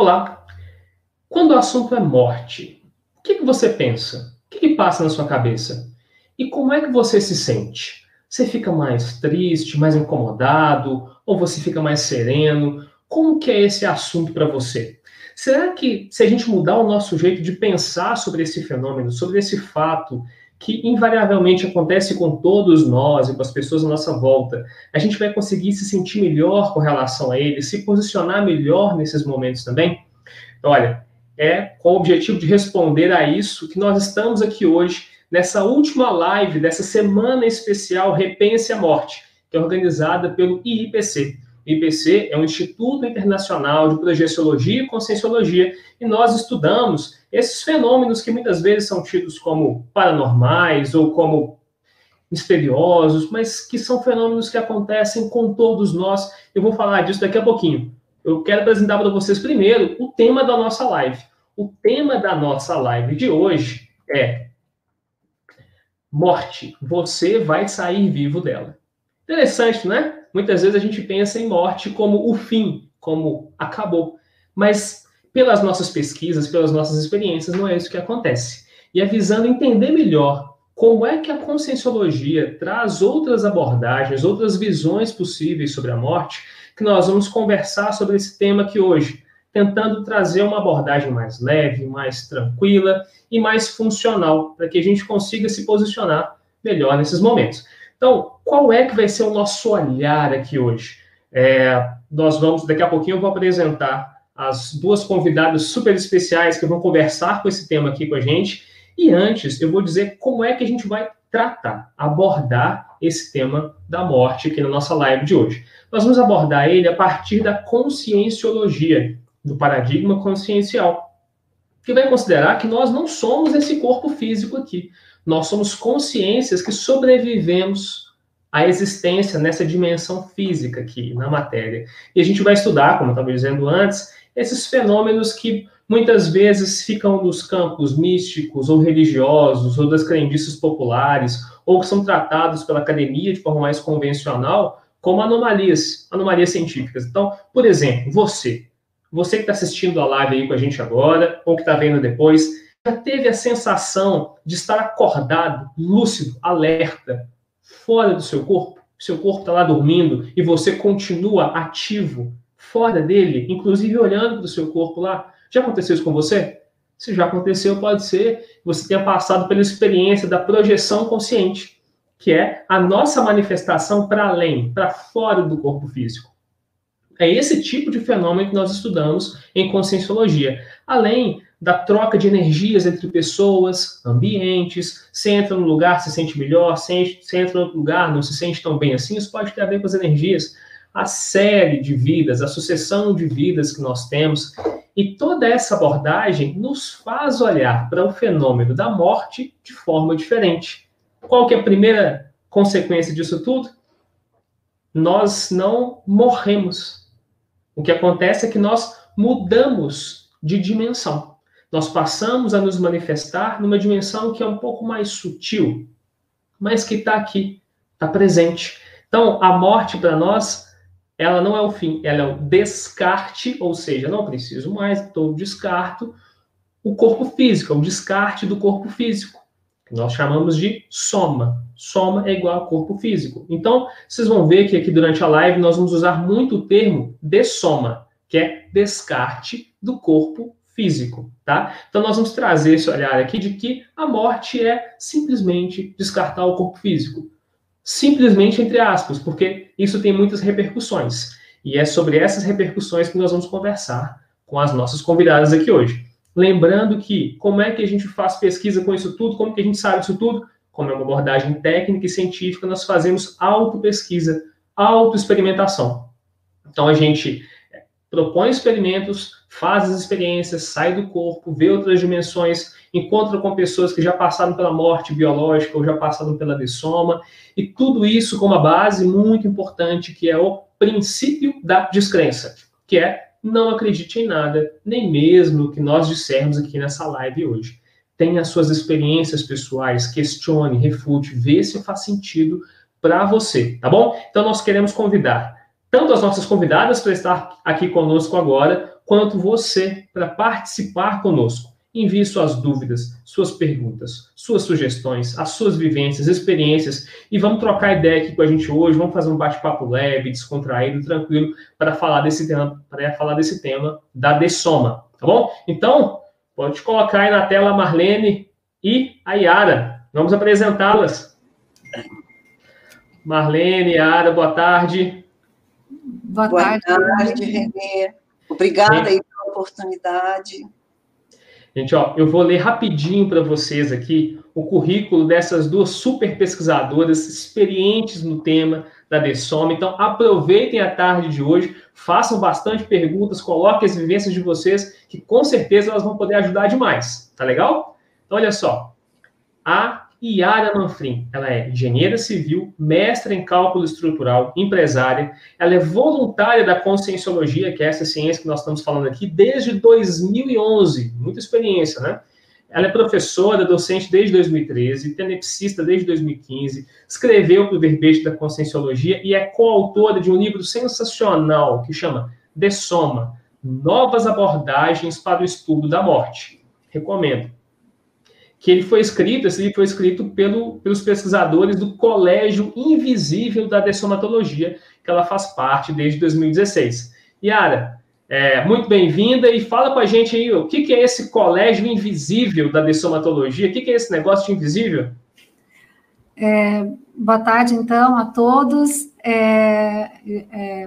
Olá! Quando o assunto é morte, o que, que você pensa? O que, que passa na sua cabeça? E como é que você se sente? Você fica mais triste, mais incomodado? Ou você fica mais sereno? Como que é esse assunto para você? Será que se a gente mudar o nosso jeito de pensar sobre esse fenômeno, sobre esse fato, que invariavelmente acontece com todos nós e com as pessoas à nossa volta, a gente vai conseguir se sentir melhor com relação a ele, se posicionar melhor nesses momentos também? Olha, é com o objetivo de responder a isso que nós estamos aqui hoje, nessa última live dessa semana especial Repense a Morte, que é organizada pelo IIPC. IPC é um Instituto Internacional de Projeciologia e Conscienciologia, e nós estudamos esses fenômenos que muitas vezes são tidos como paranormais ou como misteriosos, mas que são fenômenos que acontecem com todos nós. Eu vou falar disso daqui a pouquinho. Eu quero apresentar para vocês primeiro o tema da nossa live. O tema da nossa live de hoje é morte. Você vai sair vivo dela. Interessante, né? Muitas vezes a gente pensa em morte como o fim, como acabou. Mas pelas nossas pesquisas, pelas nossas experiências, não é isso que acontece. E é visando entender melhor como é que a conscienciologia traz outras abordagens, outras visões possíveis sobre a morte, que nós vamos conversar sobre esse tema aqui hoje, tentando trazer uma abordagem mais leve, mais tranquila e mais funcional, para que a gente consiga se posicionar melhor nesses momentos. Então, qual é que vai ser o nosso olhar aqui hoje? É, nós vamos, daqui a pouquinho, eu vou apresentar as duas convidadas super especiais que vão conversar com esse tema aqui com a gente. E antes, eu vou dizer como é que a gente vai tratar, abordar esse tema da morte aqui na nossa live de hoje. Nós vamos abordar ele a partir da conscienciologia, do paradigma consciencial, que vai considerar que nós não somos esse corpo físico aqui. Nós somos consciências que sobrevivemos à existência nessa dimensão física aqui, na matéria. E a gente vai estudar, como eu estava dizendo antes, esses fenômenos que muitas vezes ficam nos campos místicos ou religiosos, ou das crendices populares, ou que são tratados pela academia de forma mais convencional como anomalias, anomalias científicas. Então, por exemplo, você, você que está assistindo a live aí com a gente agora, ou que está vendo depois, já teve a sensação de estar acordado, lúcido, alerta, fora do seu corpo? Seu corpo está lá dormindo e você continua ativo, fora dele, inclusive olhando para o seu corpo lá. Já aconteceu isso com você? Se já aconteceu, pode ser que você tenha passado pela experiência da projeção consciente, que é a nossa manifestação para além, para fora do corpo físico. É esse tipo de fenômeno que nós estudamos em conscienciologia. Além da troca de energias entre pessoas, ambientes. Se entra no lugar, se sente melhor, se, entra no outro lugar, não se sente tão bem assim. Isso pode ter a ver com as energias. A série de vidas, a sucessão de vidas que nós temos. E toda essa abordagem nos faz olhar para o fenômeno da morte de forma diferente. Qual que é a primeira consequência disso tudo? Nós não morremos. O que acontece é que nós mudamos de dimensão nós passamos a nos manifestar numa dimensão que é um pouco mais sutil, mas que está aqui, está presente. Então, a morte para nós, ela não é o fim, ela é o descarte, ou seja, não preciso mais, então descarto o corpo físico, é o descarte do corpo físico, que nós chamamos de soma. Soma é igual a corpo físico. Então, vocês vão ver que aqui durante a live nós vamos usar muito o termo dessoma, que é descarte do corpo físico, tá? Então nós vamos trazer esse olhar aqui de que a morte é simplesmente descartar o corpo físico. Simplesmente entre aspas, porque isso tem muitas repercussões. E é sobre essas repercussões que nós vamos conversar com as nossas convidadas aqui hoje. Lembrando que como é que a gente faz pesquisa com isso tudo, como que a gente sabe disso tudo? Como é uma abordagem técnica e científica, nós fazemos auto-pesquisa, auto-experimentação. Então a gente propõe experimentos, faz as experiências, sai do corpo, vê outras dimensões, encontra com pessoas que já passaram pela morte biológica ou já passaram pela dessoma, e tudo isso com uma base muito importante, que é o princípio da descrença, que é não acredite em nada, nem mesmo o que nós dissermos aqui nessa live hoje. Tenha suas experiências pessoais, questione, refute, vê se faz sentido para você, tá bom? Então nós queremos convidar tanto as nossas convidadas para estar aqui conosco agora, quanto você para participar conosco. Envie suas dúvidas, suas perguntas, suas sugestões, as suas vivências, experiências e vamos trocar ideia aqui com a gente hoje. Vamos fazer um bate-papo leve, descontraído, tranquilo para falar desse tema, para falar desse tema da dessoma, tá bom? Então, pode colocar aí na tela a Marlene e a Yara. Vamos apresentá-las. Marlene, Yara, boa tarde. Boa, boa tarde, tarde Renê. Obrigada aí pela oportunidade. Gente, ó, eu vou ler rapidinho para vocês aqui o currículo dessas duas super pesquisadoras experientes no tema da DESOM. Então, aproveitem a tarde de hoje, façam bastante perguntas, coloquem as vivências de vocês, que com certeza elas vão poder ajudar demais. Tá legal? Então, olha só. A Yara Manfrim, ela é engenheira civil, mestra em cálculo estrutural, empresária. Ela é voluntária da conscienciologia, que é essa ciência que nós estamos falando aqui, desde 2011. Muita experiência, né? Ela é professora, docente desde 2013, tenepsista desde 2015, escreveu para o verbete da conscienciologia e é coautora de um livro sensacional que chama De Soma, Novas Abordagens para o Estudo da Morte. Recomendo que ele foi escrito, esse livro foi escrito pelo, pelos pesquisadores do Colégio Invisível da Dessomatologia, que ela faz parte desde 2016. Yara, é, muito bem-vinda e fala para a gente aí o que, que, é esse Colégio Invisível da Dessomatologia, o que, que é esse negócio de invisível? É, boa tarde, então, a todos. Estou é, é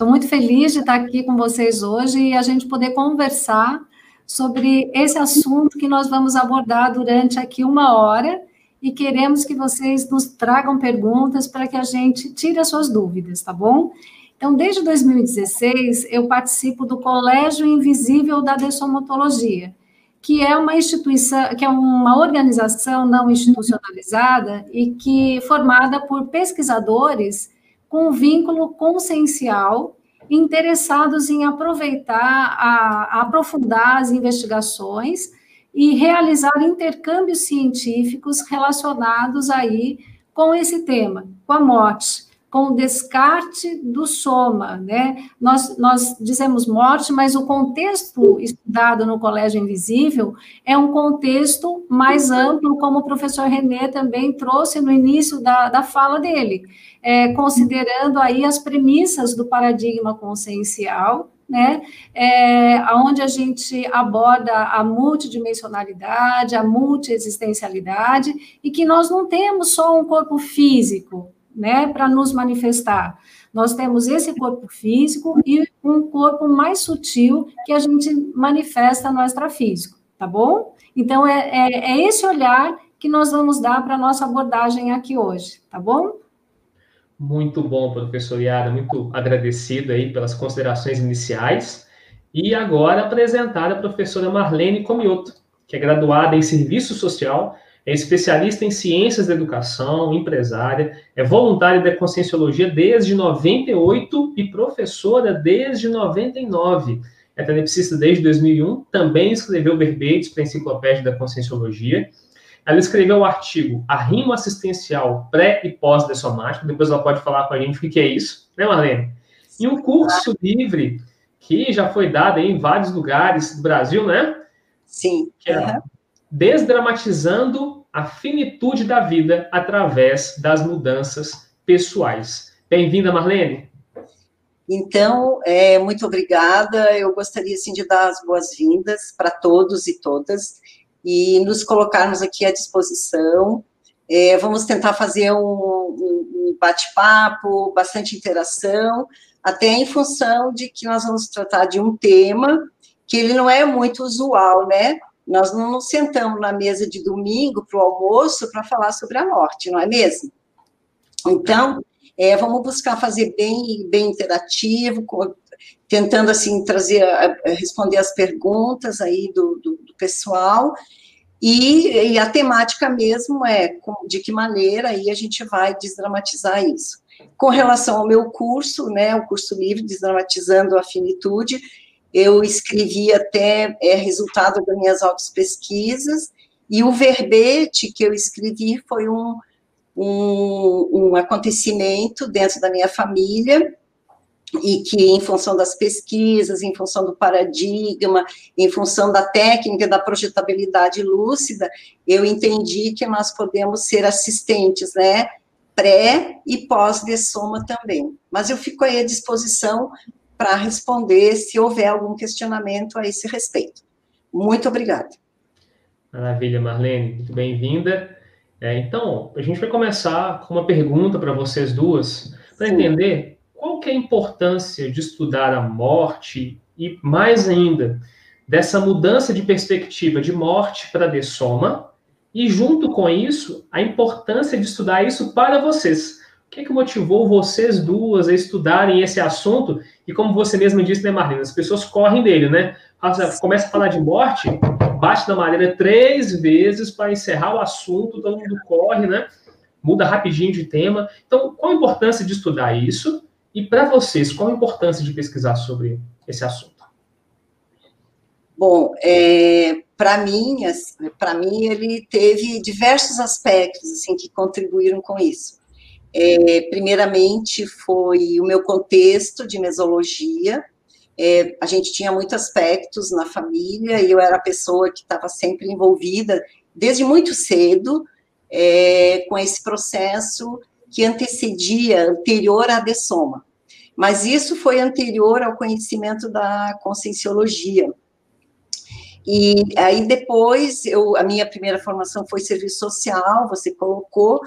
muito feliz de estar aqui com vocês hoje e a gente poder conversar sobre esse assunto que nós vamos abordar durante aqui uma hora e queremos que vocês nos tragam perguntas para que a gente tire as suas dúvidas, tá bom? Então, desde 2016, eu participo do Colégio Invisível da Dessomatologia, que é uma instituição, que é uma organização não institucionalizada e que formada por pesquisadores com vínculo consciencial interessados em aproveitar, a, a aprofundar as investigações e realizar intercâmbios científicos relacionados aí com esse tema, com a morte com o descarte do soma, né? Nós, nós dizemos morte, mas o contexto estudado no Colégio Invisível é um contexto mais amplo, como o professor René também trouxe no início da, da fala dele, é, considerando aí as premissas do paradigma consciencial, né, é, onde a gente aborda a multidimensionalidade, a multiexistencialidade, e que nós não temos só um corpo físico, né, para nos manifestar. Nós temos esse corpo físico e um corpo mais sutil que a gente manifesta no extrafísico, tá bom? Então, é, é, é esse olhar que nós vamos dar para a nossa abordagem aqui hoje, tá bom? Muito bom, professor Yara, muito agradecido aí pelas considerações iniciais. E agora apresentar a professora Marlene Comioto, que é graduada em Serviço Social é especialista em ciências da educação, empresária, é voluntária da Conscienciologia desde 98 e professora desde 99. É tenepsista desde 2001, também escreveu verbetes para a Enciclopédia da Conscienciologia. Ela escreveu o artigo Arrimo Assistencial Pré e Pós-Dessomático, depois ela pode falar com a gente o que é isso, né, Marlene? E um curso livre que já foi dado em vários lugares do Brasil, né? Sim. Que é uhum desdramatizando a finitude da vida através das mudanças pessoais. Bem-vinda, Marlene. Então, é, muito obrigada. Eu gostaria assim, de dar as boas-vindas para todos e todas e nos colocarmos aqui à disposição. É, vamos tentar fazer um, um bate-papo, bastante interação, até em função de que nós vamos tratar de um tema que ele não é muito usual, né? Nós não nos sentamos na mesa de domingo para o almoço para falar sobre a morte, não é mesmo? Então, é, vamos buscar fazer bem, bem interativo, tentando assim trazer, responder as perguntas aí do, do, do pessoal. E, e, a temática mesmo é de que maneira aí a gente vai desdramatizar isso. Com relação ao meu curso, né, o curso livre Desdramatizando a Finitude, eu escrevi até é, resultado das minhas autos pesquisas, e o verbete que eu escrevi foi um, um, um acontecimento dentro da minha família, e que, em função das pesquisas, em função do paradigma, em função da técnica da projetabilidade lúcida, eu entendi que nós podemos ser assistentes, né? Pré e pós-dessoma também. Mas eu fico aí à disposição para responder se houver algum questionamento a esse respeito. Muito obrigada. Maravilha, Marlene, muito bem-vinda. É, então, a gente vai começar com uma pergunta para vocês duas, para entender qual que é a importância de estudar a morte e, mais ainda, dessa mudança de perspectiva de morte para dessoma, e, junto com isso, a importância de estudar isso para vocês. O que, é que motivou vocês duas a estudarem esse assunto? E como você mesma disse, né, Marlene, as pessoas correm dele, né? Começa a falar de morte, bate na madeira três vezes para encerrar o assunto, todo mundo corre, né? Muda rapidinho de tema. Então, qual a importância de estudar isso? E para vocês, qual a importância de pesquisar sobre esse assunto? Bom, é, para mim, para mim ele teve diversos aspectos assim que contribuíram com isso. É, primeiramente foi o meu contexto de mesologia. É, a gente tinha muitos aspectos na família e eu era a pessoa que estava sempre envolvida desde muito cedo é, com esse processo que antecedia, anterior à dessoma. Mas isso foi anterior ao conhecimento da conscienciologia. E aí depois, eu, a minha primeira formação foi serviço social, você colocou,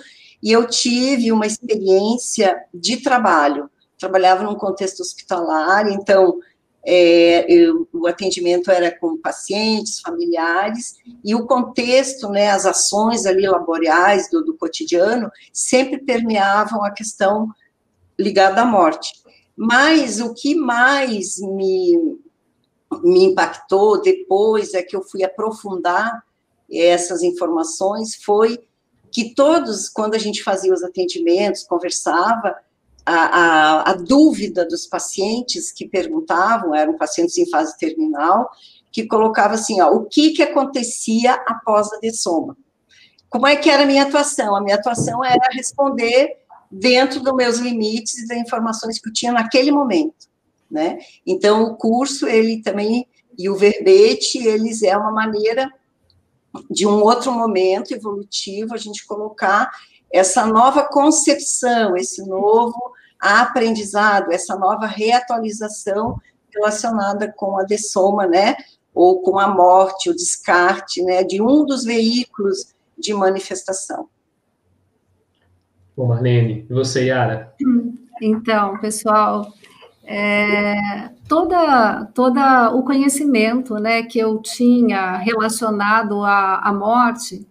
e eu tive uma experiência de trabalho. Trabalhava num contexto hospitalar, então é, eu, o atendimento era com pacientes, familiares, e o contexto, né, as ações ali laborais do, do cotidiano, sempre permeavam a questão ligada à morte. Mas o que mais me, me impactou depois é que eu fui aprofundar essas informações foi que todos, quando a gente fazia os atendimentos, conversava, a, a, a, dúvida dos pacientes que perguntavam, eram pacientes em fase terminal, que colocava assim, ó, o que que acontecia após a dessoma? Como é que era a minha atuação? A minha atuação era responder dentro dos meus limites e das informações que eu tinha naquele momento, né? Então, o curso, ele também, e o verbete, eles é uma maneira de um outro momento evolutivo, a gente colocar essa nova concepção, esse novo aprendizado, essa nova reatualização relacionada com a dessoma, né, ou com a morte, o descarte, né, de um dos veículos de manifestação. Bom, Marlene, e você, Yara? Então, pessoal, é, toda, toda o conhecimento né, que eu tinha relacionado à, à morte,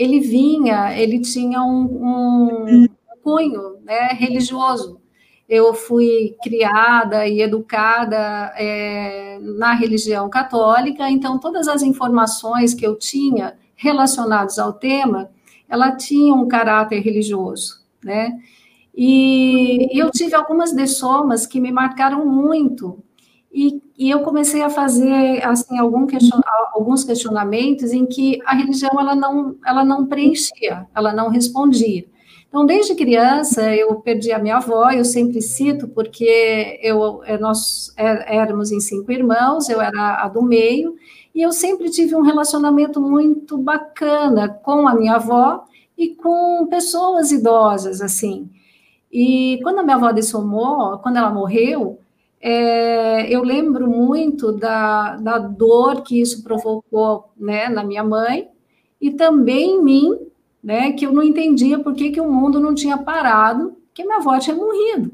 ele vinha, ele tinha um, um cunho né, religioso. Eu fui criada e educada é, na religião católica, então todas as informações que eu tinha relacionadas ao tema, ela tinha um caráter religioso, né? E, eu tive algumas dessomas que me marcaram muito, e, e, eu comecei a fazer assim question, alguns questionamentos em que a religião ela não ela não preenchia, ela não respondia. Então, desde criança, eu perdi a minha avó, eu sempre cito, porque eu, é, nós é, éramos em cinco irmãos, eu era a do meio, e eu sempre tive um relacionamento muito bacana com a minha avó e com pessoas idosas, assim. E quando a minha avó dessomou, quando ela morreu, é, eu lembro muito da, da dor que isso provocou né, na minha mãe e também em mim, né, que eu não entendia por que, que o mundo não tinha parado, que minha avó tinha morrido.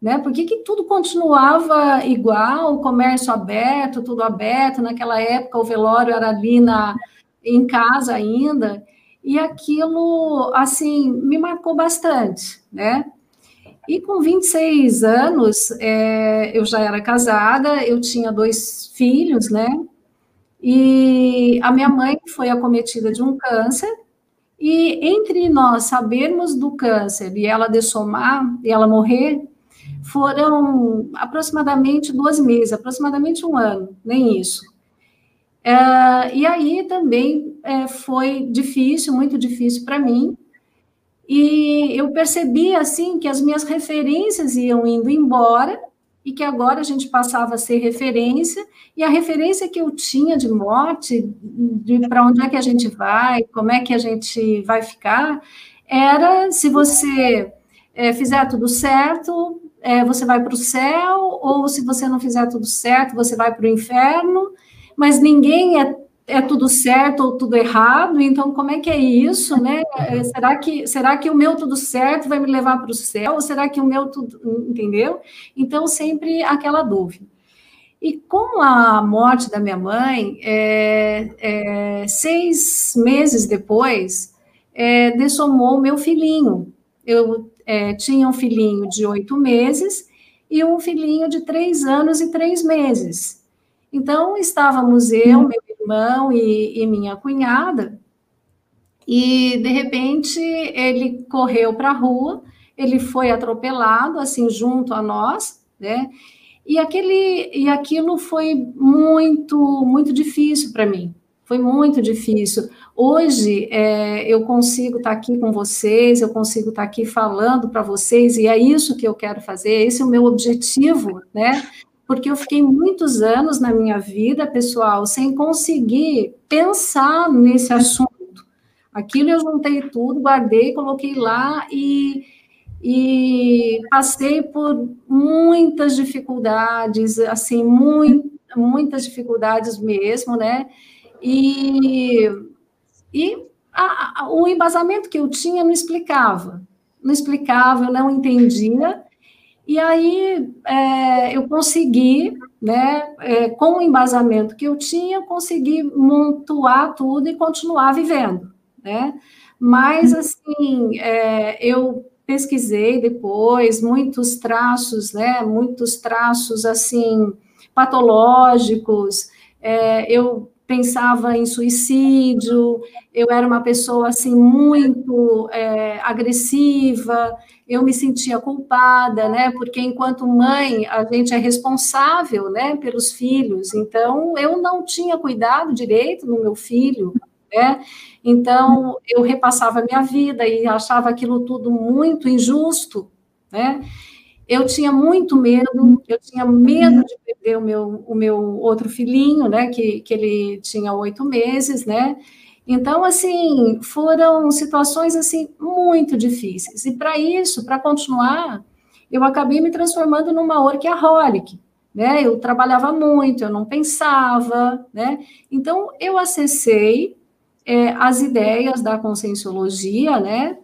Né? Por que, que tudo continuava igual, o comércio aberto, tudo aberto, naquela época o velório era ali na, em casa ainda, e aquilo, assim, me marcou bastante, né? E com 26 anos, é, eu já era casada, eu tinha dois filhos, né? E a minha mãe foi acometida de um câncer, e entre nós sabermos do câncer e ela dessomar e ela morrer, foram aproximadamente duas meses, aproximadamente um ano, nem isso. É, e aí também é, foi difícil, muito difícil para mim, e eu percebi assim que as minhas referências iam indo embora e que agora a gente passava a ser referência, e a referência que eu tinha de morte, de para onde é que a gente vai, como é que a gente vai ficar, era se você é, fizer tudo certo, é, você vai para o céu, ou se você não fizer tudo certo, você vai para o inferno, mas ninguém é, é tudo certo ou tudo errado, então como é que é isso, né? É, será que, será que o meu tudo certo vai me levar para o céu, ou será que o meu tudo, entendeu? Então, sempre aquela dúvida. E com a morte da minha mãe, é, é, seis meses depois, é, dessomou meu filhinho. Eu é, tinha um filhinho de oito meses e um filhinho de três anos e três meses. Então, estávamos eu, meu irmão e, e minha cunhada, e de repente ele correu para a rua, ele foi atropelado, assim, junto a nós, né? E, aquele, e aquilo foi muito, muito difícil para mim. Foi muito difícil. Hoje é, eu consigo estar tá aqui com vocês, eu consigo estar tá aqui falando para vocês, e é isso que eu quero fazer, esse é o meu objetivo, né? Porque eu fiquei muitos anos na minha vida, pessoal, sem conseguir pensar nesse assunto. Aquilo eu juntei tudo, guardei, coloquei lá e e passei por muitas dificuldades, assim, muito, muitas dificuldades mesmo, né? E, e a, a, o embasamento que eu tinha não explicava, não explicava, eu não entendia. E aí é, eu consegui, né, é, com o embasamento que eu tinha, consegui montuar tudo e continuar vivendo, né? Mas, assim, é, eu pesquisei depois muitos traços, né, muitos traços, assim, patológicos, é, eu pensava em suicídio, eu era uma pessoa assim muito é, agressiva, eu me sentia culpada, né? Porque enquanto mãe a gente é responsável, né, pelos filhos. Então eu não tinha cuidado direito no meu filho, né? Então eu repassava a minha vida e achava aquilo tudo muito injusto, né? Eu tinha muito medo, eu tinha medo de perder o meu, o meu outro filhinho, né, que, que ele tinha oito meses, né, então, assim, foram situações, assim, muito difíceis, e para isso, para continuar, eu acabei me transformando numa workaholic, né, eu trabalhava muito, eu não pensava, né, então eu acessei é, as ideias da conscienciologia, né,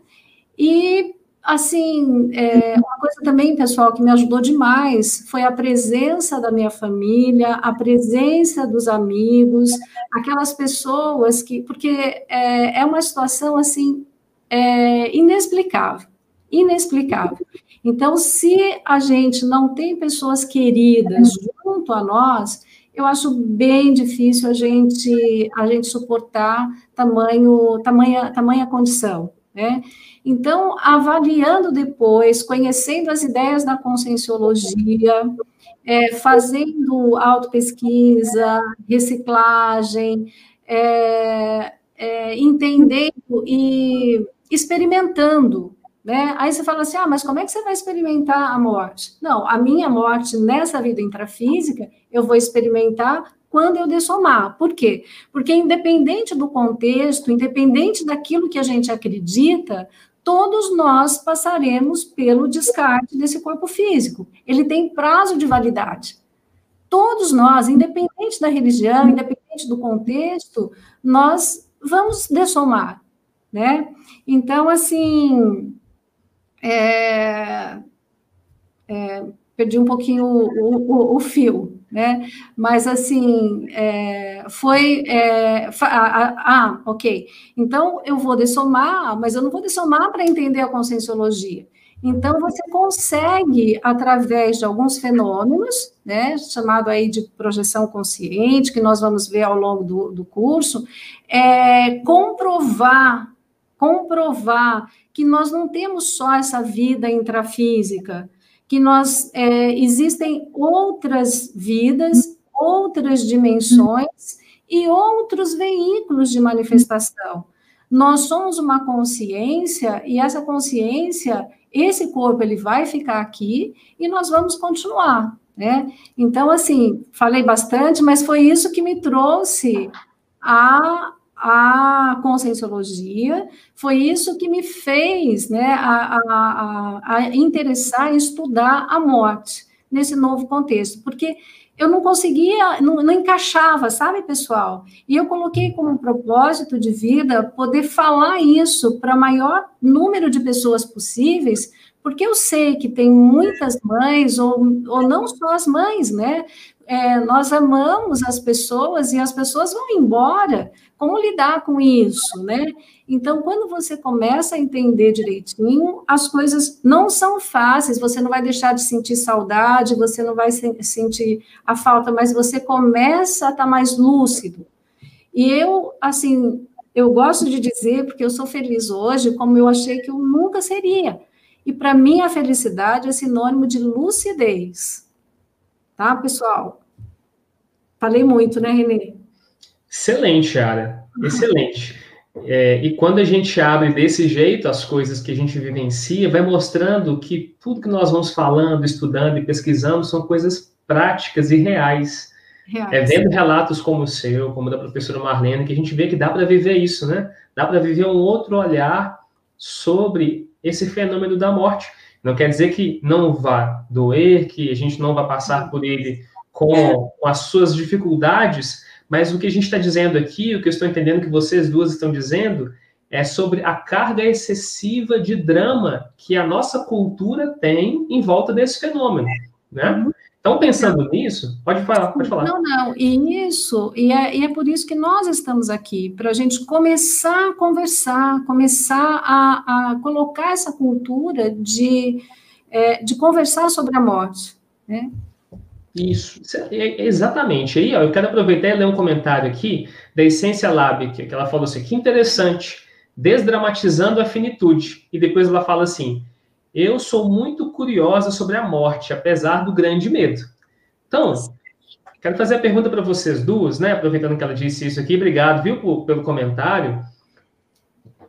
e Assim, é, uma coisa também, pessoal, que me ajudou demais foi a presença da minha família, a presença dos amigos, aquelas pessoas que. Porque é, é uma situação, assim, é, inexplicável inexplicável. Então, se a gente não tem pessoas queridas junto a nós, eu acho bem difícil a gente a gente suportar tamanho tamanha tamanha condição, né? Então, avaliando depois, conhecendo as ideias da conscienciologia, é, fazendo autopesquisa, reciclagem, é, é, entendendo e experimentando. Né? Aí você fala assim: ah, mas como é que você vai experimentar a morte? Não, a minha morte nessa vida intrafísica, eu vou experimentar quando eu dessomar. Por quê? Porque independente do contexto, independente daquilo que a gente acredita, todos nós passaremos pelo descarte desse corpo físico. Ele tem prazo de validade. Todos nós, independente da religião, independente do contexto, nós vamos dessomar, né? Então, assim, é, é, perdi um pouquinho o, o, o fio, né? Mas assim, é, foi. É, ah, ah, ok. Então eu vou dessomar, mas eu não vou dessomar para entender a conscienciologia. Então você consegue, através de alguns fenômenos, né, chamado aí de projeção consciente, que nós vamos ver ao longo do, do curso, é, comprovar, comprovar que nós não temos só essa vida intrafísica, que nós é, existem outras vidas, outras dimensões e outros veículos de manifestação. Nós somos uma consciência e essa consciência, esse corpo ele vai ficar aqui e nós vamos continuar, né? Então, assim, falei bastante, mas foi isso que me trouxe a, a conscienciologia, foi isso que me fez né, a, a, a interessar em estudar a morte nesse novo contexto, porque eu não conseguia, não, não, encaixava, sabe, pessoal? E eu coloquei como propósito de vida poder falar isso para maior número de pessoas possíveis, porque eu sei que tem muitas mães, ou, ou não só as mães, né? É, nós amamos as pessoas e as pessoas vão embora. Como lidar com isso, né? Então, quando você começa a entender direitinho, as coisas não são fáceis, você não vai deixar de sentir saudade, você não vai sentir a falta, mas você começa a estar mais lúcido. E eu, assim, eu gosto de dizer, porque eu sou feliz hoje, como eu achei que eu nunca seria. E para mim, a felicidade é sinônimo de lucidez. Tá, pessoal? Falei muito, né, Renê? Excelente, Ara. Excelente. É, e quando a gente abre desse jeito as coisas que a gente vivencia, vai mostrando que tudo que nós vamos falando, estudando e pesquisando são coisas práticas e reais. reais. É vendo relatos como o seu, como o da professora Marlene, que a gente vê que dá para viver isso, né? Dá para viver um outro olhar sobre esse fenômeno da morte. Não quer dizer que não vá doer, que a gente não vai passar por ele com, com as suas dificuldades, mas o que a gente está dizendo aqui, o que eu estou entendendo que vocês duas estão dizendo, é sobre a carga excessiva de drama que a nossa cultura tem em volta desse fenômeno, né? Então, pensando nisso, pode falar, pode falar. Não, não, e isso, e é, e é por isso que nós estamos aqui, para a gente começar a conversar, começar a, a colocar essa cultura de, é, de conversar sobre a morte, né? Isso, é, exatamente. Aí, ó, eu quero aproveitar e ler um comentário aqui da Essência Lab, que, ela falou assim, que interessante, desdramatizando a finitude. E depois ela fala assim, eu sou muito curiosa sobre a morte, apesar do grande medo. Então, quero fazer a pergunta para vocês duas, né? Aproveitando que ela disse isso aqui, obrigado, viu, por, pelo comentário.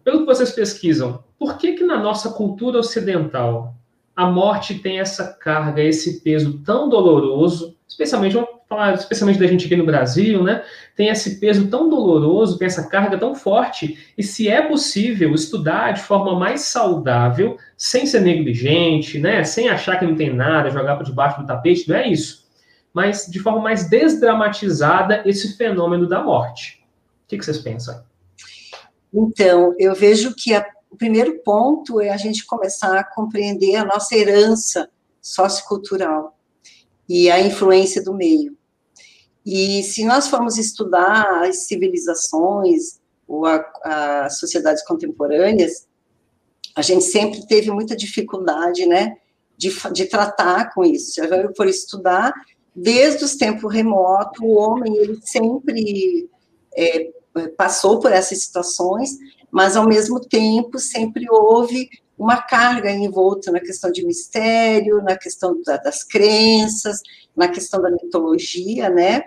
Pelo que vocês pesquisam, por que que na nossa cultura ocidental a morte tem essa carga, esse peso tão doloroso, especialmente, vamos falar especialmente da gente aqui no Brasil, né? Tem esse peso tão doloroso, tem essa carga tão forte, e se é possível estudar de forma mais saudável, sem ser negligente, né? Sem achar que não tem nada, jogar para debaixo do tapete, não é isso. Mas de forma mais desdramatizada esse fenômeno da morte. O que, que vocês pensam? Então, eu vejo que a o primeiro ponto é a gente começar a compreender a nossa herança sociocultural e a influência do meio. E se nós formos estudar as civilizações ou as sociedades contemporâneas, a gente sempre teve muita dificuldade, né, de, de tratar com isso. For estudar, desde os tempos remotos, o homem, ele sempre é, passou por essas situações, mas ao mesmo tempo sempre houve uma carga envolta na questão de mistério, na questão da, das crenças, na questão da mitologia, né?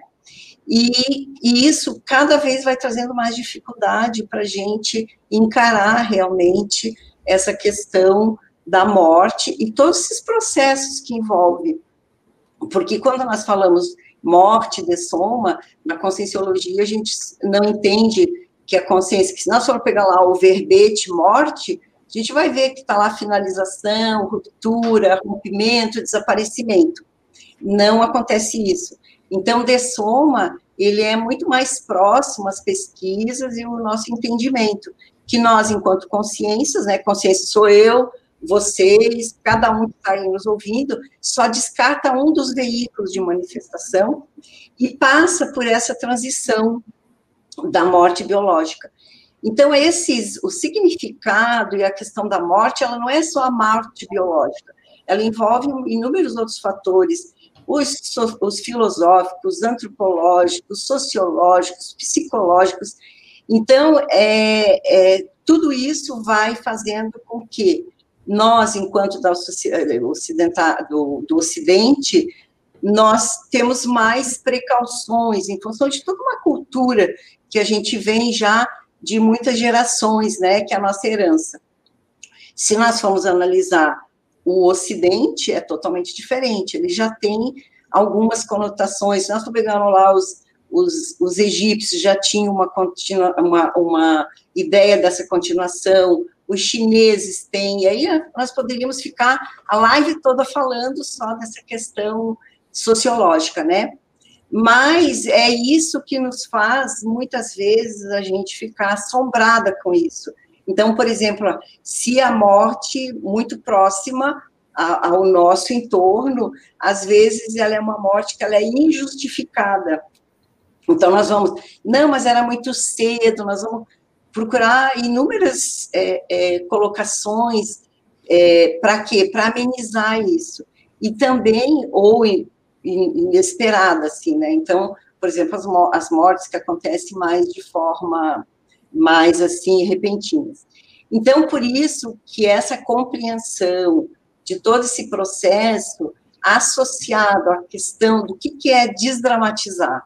E, e, isso cada vez vai trazendo mais dificuldade para a gente encarar realmente essa questão da morte e todos esses processos que envolve. Porque quando nós falamos morte de soma, na conscienciologia a gente não entende que a consciência, que se nós for pegar lá o verbete morte, a gente vai ver que está lá finalização, ruptura, rompimento, desaparecimento. Não acontece isso. Então, de soma, ele é muito mais próximo às pesquisas e o nosso entendimento, que nós, enquanto consciências, né, consciência sou eu, vocês, cada um que está aí nos ouvindo, só descarta um dos veículos de manifestação e passa por essa transição da morte biológica. Então, esses, o significado e a questão da morte, ela não é só a morte biológica, ela envolve inúmeros outros fatores, os, os filosóficos, antropológicos, sociológicos, psicológicos. Então, é, é, tudo isso vai fazendo com que nós, enquanto da do, do Ocidente, nós temos mais precauções em função de toda uma cultura que a gente vem já de muitas gerações, né, que é a nossa herança. Se nós formos analisar o Ocidente, é totalmente diferente, ele já tem algumas conotações. Nós pegando lá os, os, os egípcios já tinham uma, uma, uma ideia dessa continuação, os chineses têm, e aí nós poderíamos ficar a live toda falando só dessa questão sociológica, né? Mas é isso que nos faz, muitas vezes, a gente ficar assombrada com isso. Então, por exemplo, se a morte muito próxima ao nosso entorno, às vezes ela é uma morte que ela é injustificada. Então, nós vamos, não, mas era muito cedo, nós vamos procurar inúmeras é, é, colocações é, para quê? Para amenizar isso. E também, ou inesperada, assim, né? Então, por exemplo, as, as mortes que acontecem mais de forma mais, assim, repentinas. Então, por isso que essa compreensão de todo esse processo associado à questão do que, que é desdramatizar.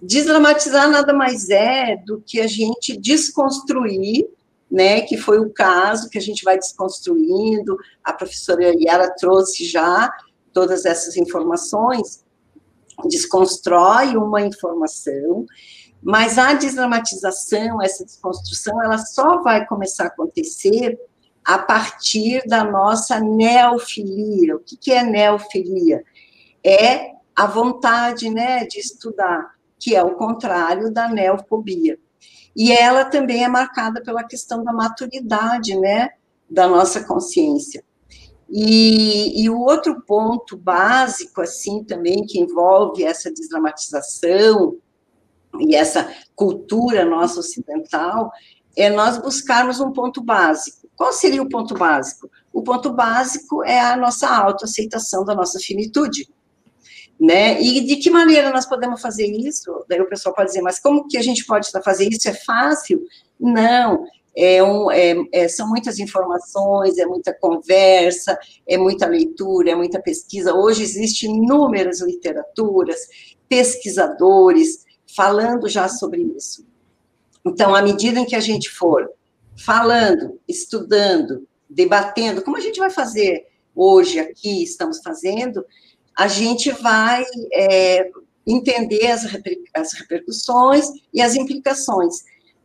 Desdramatizar nada mais é do que a gente desconstruir, né, que foi o caso que a gente vai desconstruindo, a professora Yara trouxe já todas essas informações, desconstrói uma informação, mas a desdramatização, essa desconstrução, ela só vai começar a acontecer a partir da nossa neofilia. O que é neofilia? É a vontade né, de estudar, que é o contrário da neofobia. E ela também é marcada pela questão da maturidade né, da nossa consciência. E, e, o outro ponto básico, assim, também, que envolve essa desdramatização e essa cultura nossa ocidental, é nós buscarmos um ponto básico. Qual seria o ponto básico? O ponto básico é a nossa autoaceitação da nossa finitude. Né? E de que maneira nós podemos fazer isso? Daí o pessoal pode dizer, mas como que a gente pode fazer isso? É fácil? Não, é um, é, é, são muitas informações, é muita conversa, é muita leitura, é muita pesquisa. Hoje existem inúmeras literaturas, pesquisadores falando já sobre isso. Então, à medida em que a gente for falando, estudando, debatendo, como a gente vai fazer hoje aqui, estamos fazendo, a gente vai é, entender as, reper, as repercussões e as implicações.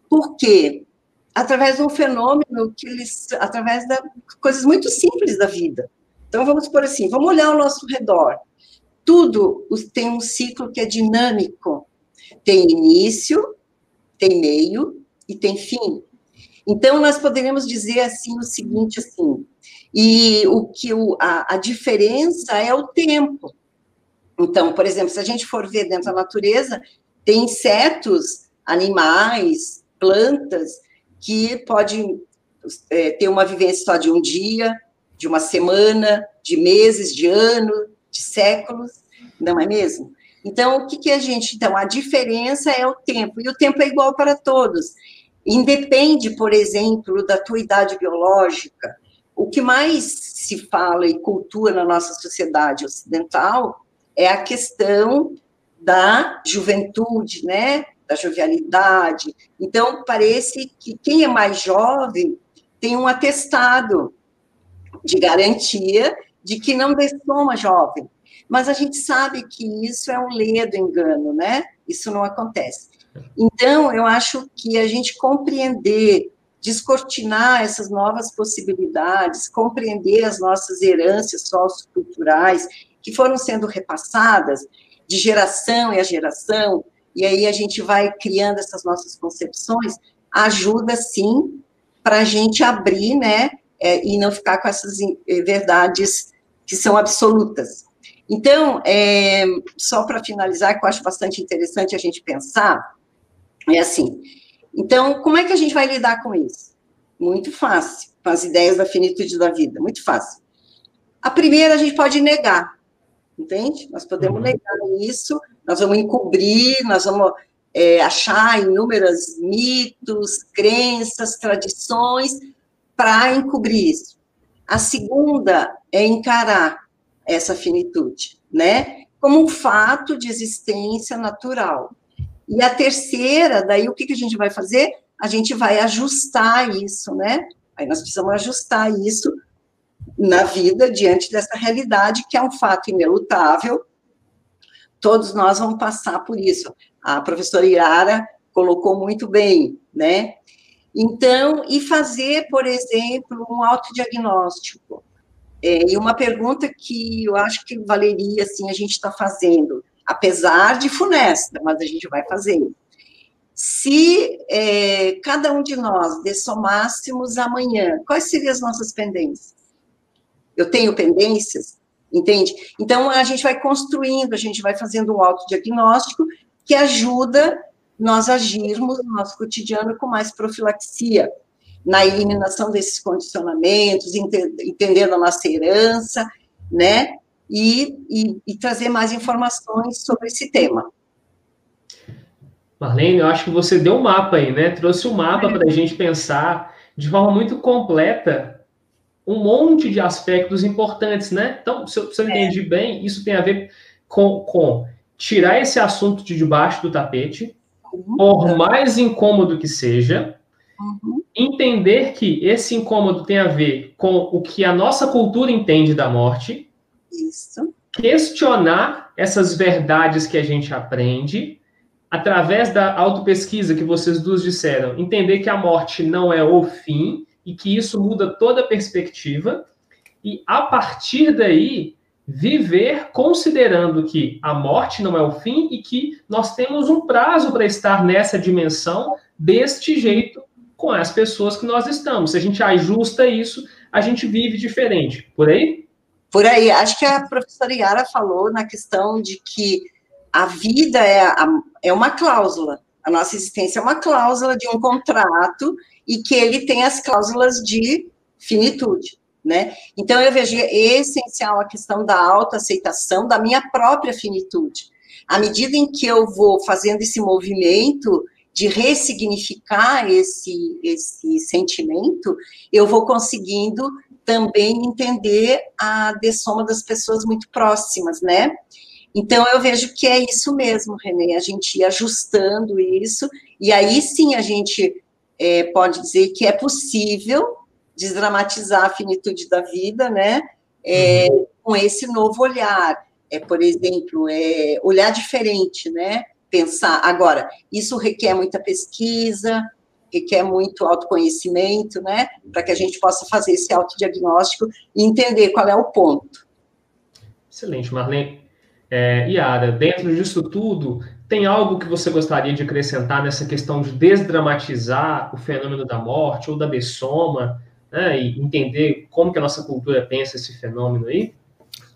Por quê? Através de um fenômeno que eles, através de coisas muito simples da vida. Então, vamos por assim, vamos olhar ao nosso redor. Tudo tem um ciclo que é dinâmico. Tem início, tem meio e tem fim. Então, nós poderíamos dizer assim o seguinte, assim, e o que o, a, a diferença é o tempo. Então, por exemplo, se a gente for ver dentro da natureza, tem insetos, animais, plantas, que podem é, ter uma vivência só de um dia, de uma semana, de meses, de ano, de séculos, não é mesmo? Então, o que, que a gente. Então, a diferença é o tempo, e o tempo é igual para todos. Independe, por exemplo, da tua idade biológica. O que mais se fala e cultua na nossa sociedade ocidental é a questão da juventude, né? Da jovialidade. Então, parece que quem é mais jovem tem um atestado de garantia de que não dessoma jovem. Mas a gente sabe que isso é um ledo engano, né? Isso não acontece. Então, eu acho que a gente compreender, descortinar essas novas possibilidades, compreender as nossas heranças socioculturais que foram sendo repassadas de geração em geração, e aí a gente vai criando essas nossas concepções, ajuda sim para a gente abrir, né, é, e não ficar com essas eh, verdades que são absolutas. Então, é, só para finalizar, que eu acho bastante interessante a gente pensar, é assim, então, como é que a gente vai lidar com isso? Muito fácil, com as ideias da finitude da vida, muito fácil. A primeira, a gente pode negar, entende? Nós podemos uhum. negar isso, nós vamos encobrir, nós vamos é, achar inúmeros mitos, crenças, tradições, para encobrir isso. A segunda é encarar essa finitude, né? Como um fato de existência natural. E a terceira, daí o que, que a gente vai fazer? A gente vai ajustar isso, né? Aí nós precisamos ajustar isso na vida diante dessa realidade que é um fato inelutável, todos nós vamos passar por isso. A professora Irara colocou muito bem, né? Então, e fazer, por exemplo, um autodiagnóstico. É, e uma pergunta que eu acho que valeria, assim, a gente está fazendo, apesar de funesta, mas a gente vai fazer. Se é, cada um de nós dessomássemos amanhã, quais seriam as nossas pendências? Eu tenho pendências? Entende? Então, a gente vai construindo, a gente vai fazendo um autodiagnóstico que ajuda nós agirmos no nosso cotidiano com mais profilaxia, na eliminação desses condicionamentos, entendendo a nossa herança, né? E, e, e trazer mais informações sobre esse tema. Marlene, eu acho que você deu um mapa aí, né? Trouxe um mapa para a gente pensar de forma muito completa um monte de aspectos importantes, né? Então, se eu, se eu é. entendi bem, isso tem a ver com, com tirar esse assunto de debaixo do tapete, Uhum. Por mais incômodo que seja, uhum. entender que esse incômodo tem a ver com o que a nossa cultura entende da morte. Isso. Questionar essas verdades que a gente aprende através da autopesquisa que vocês duas disseram, entender que a morte não é o fim e que isso muda toda a perspectiva. E a partir daí, viver considerando que a morte não é o fim e que nós temos um prazo para estar nessa dimensão deste jeito com as pessoas que nós estamos. Se a gente ajusta isso, a gente vive diferente. Por aí? Por aí. Acho que a professora Yara falou na questão de que a vida é, a, é uma cláusula. A nossa existência é uma cláusula de um contrato e que ele tem as cláusulas de finitude né? Então, eu vejo essencial a questão da autoaceitação da minha própria finitude. À medida em que eu vou fazendo esse movimento de ressignificar esse, esse sentimento, eu vou conseguindo também entender a dessoma das pessoas muito próximas, né? Então, eu vejo que é isso mesmo, Renê, a gente ir ajustando isso, e aí sim a gente é, pode dizer que é possível desdramatizar a finitude da vida, né? É, uhum. Com esse novo olhar, é, por exemplo, é, olhar diferente, né? Pensar. Agora, isso requer muita pesquisa, requer muito autoconhecimento, né? Para que a gente possa fazer esse autodiagnóstico e entender qual é o ponto. Excelente, Marlene. É, Yara, dentro disso tudo, tem algo que você gostaria de acrescentar nessa questão de desdramatizar o fenômeno da morte ou da bessoma? né, e entender como que a nossa cultura pensa esse fenômeno aí?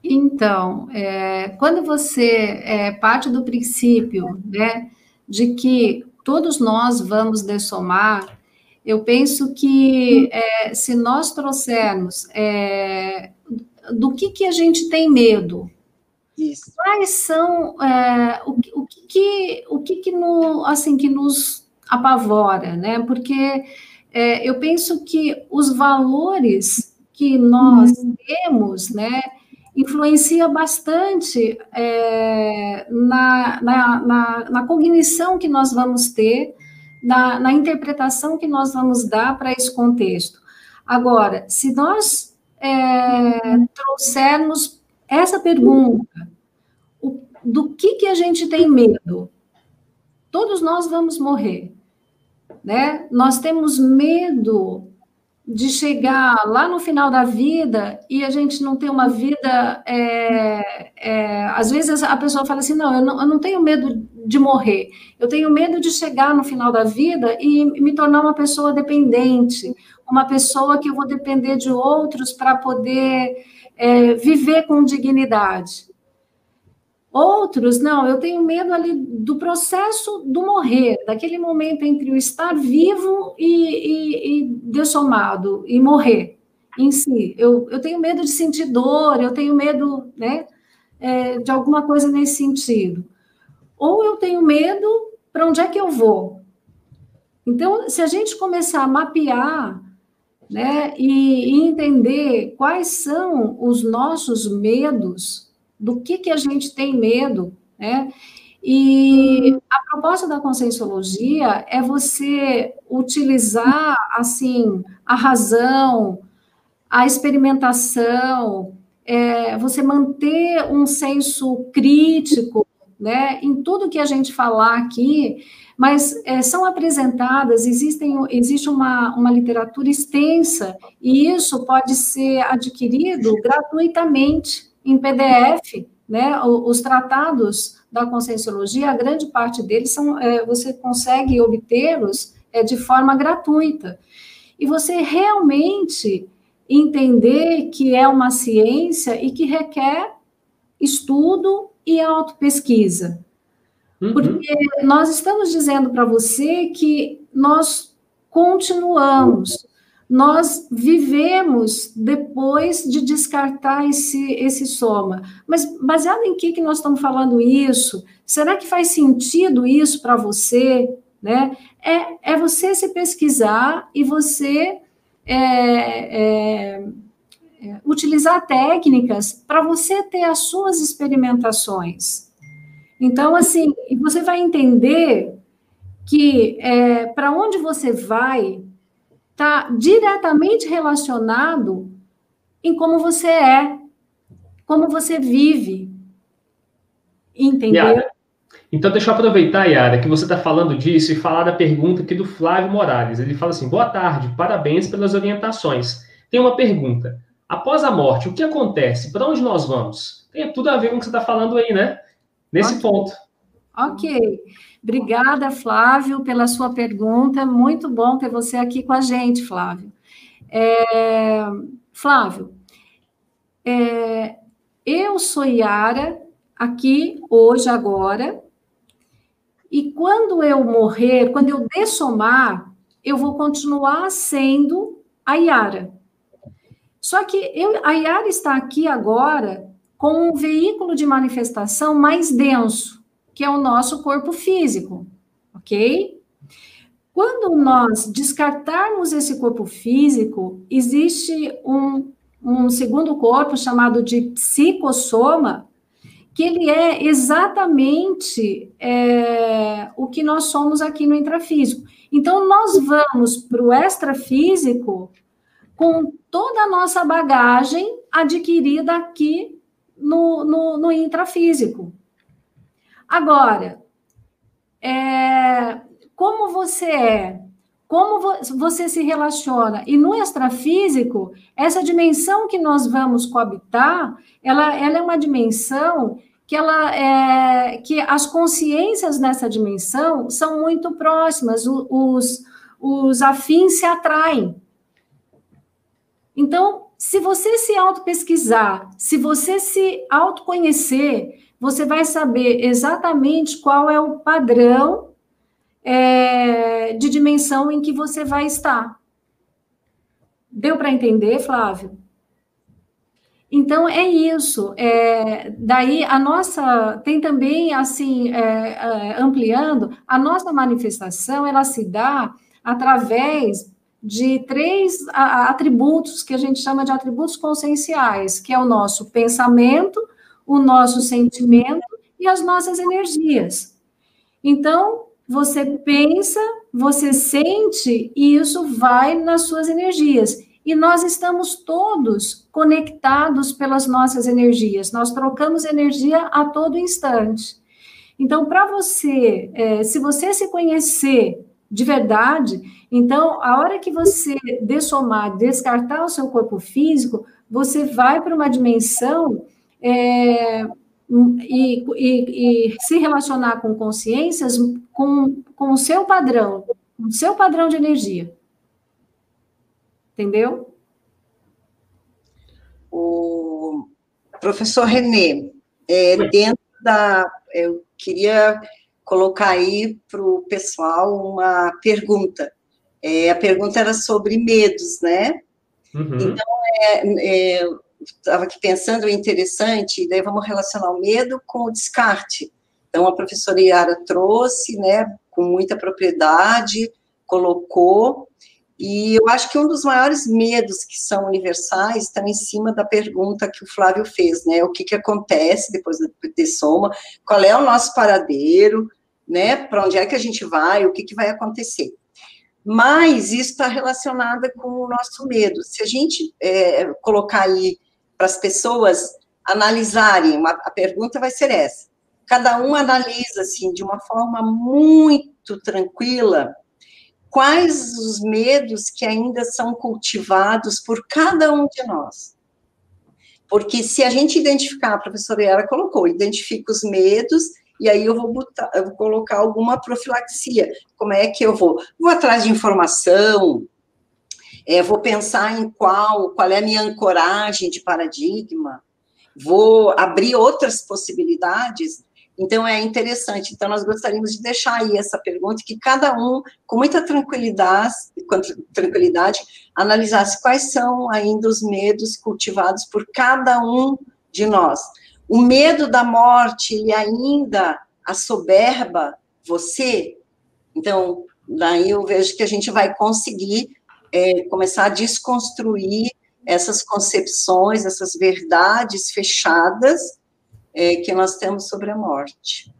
Então, é, quando você é, parte do princípio né, de que todos nós vamos dessomar, eu penso que é, se nós trouxermos é, do que, que a gente tem medo, Isso. quais são é, o, o, que, o que, que, no, assim, que nos apavora, né? Porque é, eu penso que os valores que nós uhum. temos, né, influencia bastante é, na, na, na, na, cognição que nós vamos ter, na, na interpretação que nós vamos dar para esse contexto. Agora, se nós é, trouxermos essa pergunta, o, do que, que a gente tem medo? Todos nós vamos morrer né? Nós temos medo de chegar lá no final da vida e a gente não ter uma vida. É, é, às vezes a pessoa fala assim: não eu, não, eu não tenho medo de morrer, eu tenho medo de chegar no final da vida e me tornar uma pessoa dependente, uma pessoa que eu vou depender de outros para poder é, viver com dignidade. Outros, não, eu tenho medo ali do processo do morrer, daquele momento entre o estar vivo e, e, e dessomado, e morrer em si. Eu, eu tenho medo de sentir dor, eu tenho medo né, é, de alguma coisa nesse sentido. Ou eu tenho medo, para onde é que eu vou? Então, se a gente começar a mapear né, e, entender quais são os nossos medos, do que, que a gente tem medo, né? E a proposta da conscienciologia é você utilizar, assim, a razão, a experimentação, é, você manter um senso crítico né, em tudo que a gente falar aqui, mas é, são apresentadas, existem, existe uma, uma literatura extensa, e isso pode ser adquirido gratuitamente em PDF, né, os tratados da conscienciologia, a grande parte deles são, é, você consegue obtê-los é, de forma gratuita. E você realmente entender que é uma ciência e que requer estudo e autopesquisa. Uhum. Porque nós estamos dizendo para você que nós continuamos, nós vivemos depois de descartar esse, esse soma. Mas baseado em que, que nós estamos falando isso? Será que faz sentido isso para você? Né? É, é você se pesquisar e você é, é, utilizar técnicas para você ter as suas experimentações. Então, assim, você vai entender que é, para onde você vai está diretamente relacionado em como você é, como você vive. Entendeu? Yara, então, deixa eu aproveitar, Yara, que você está falando disso e falar da pergunta aqui do Flávio Morales. Ele fala assim: boa tarde, parabéns pelas orientações. Tem uma pergunta. Após a morte, o que acontece? Para onde nós vamos? Tem tudo a ver com o que você está falando aí, né? Nesse okay. ponto. Ok. Obrigada, Flávio, pela sua pergunta. Muito bom ter você aqui com a gente, Flávio. É, Flávio, é, eu sou Yara, aqui, hoje, agora, e quando eu morrer, quando eu dessomar, eu vou continuar sendo a Yara. Só que eu, a Yara está aqui agora com um veículo de manifestação mais denso, que é o nosso corpo físico, ok? Quando nós descartarmos esse corpo físico, existe um, um segundo corpo chamado de psicossoma, que ele é exatamente é, o que nós somos aqui no intrafísico. Então, nós vamos para o extrafísico com toda a nossa bagagem adquirida aqui no, no, no intrafísico. Agora, é, como você é, como você se relaciona, e no extrafísico, essa dimensão que nós vamos coabitar, ela, ela é uma dimensão que ela é, que as consciências nessa dimensão são muito próximas, os, os afins se atraem. Então, se você se auto-pesquisar, se você se autoconhecer, você vai saber exatamente qual é o padrão é, de dimensão em que você vai estar. Deu para entender, Flávio? Então é isso. É, daí a nossa tem também assim é, é, ampliando a nossa manifestação, ela se dá através de três atributos que a gente chama de atributos conscienciais, que é o nosso pensamento, o nosso sentimento e as nossas energias. Então, você pensa, você sente e isso vai nas suas energias. E nós estamos todos conectados pelas nossas energias, nós trocamos energia a todo instante. Então, para você, é, se você se conhecer de verdade, então, a hora que você dessomar, descartar o seu corpo físico, você vai para uma dimensão é, e, e, e, se relacionar com consciências com, com o seu padrão, com o seu padrão de energia. Entendeu? O professor Renê, é, dentro da. Eu queria colocar aí para o pessoal uma pergunta. É, a pergunta era sobre medos, né? Uhum. Então, é, é, estava aqui pensando, é interessante, daí vamos relacionar o medo com o descarte. Então, a professora Yara trouxe, né, com muita propriedade, colocou, e eu acho que um dos maiores medos que são universais estão em cima da pergunta que o Flávio fez, né? O que, que acontece depois de soma, qual é o nosso paradeiro, né? Para onde é que a gente vai, o que, que vai acontecer. Mas isso está relacionado com o nosso medo. Se a gente é, colocar aí para as pessoas analisarem, uma, a pergunta vai ser essa: cada um analisa, assim, de uma forma muito tranquila, quais os medos que ainda são cultivados por cada um de nós. Porque se a gente identificar, a professora Yara colocou, identifica os medos, e aí eu vou, botar, eu vou colocar alguma profilaxia. Como é que eu vou? Vou atrás de informação, é, vou pensar em qual, qual é a minha ancoragem de paradigma, vou abrir outras possibilidades. Então, é interessante. Então, nós gostaríamos de deixar aí essa pergunta, que cada um, com muita tranquilidade, com tranquilidade, analisasse quais são ainda os medos cultivados por cada um de nós. O medo da morte, ele ainda assoberba você? Então, daí eu vejo que a gente vai conseguir é, começar a desconstruir essas concepções, essas verdades fechadas é, que nós temos sobre a morte.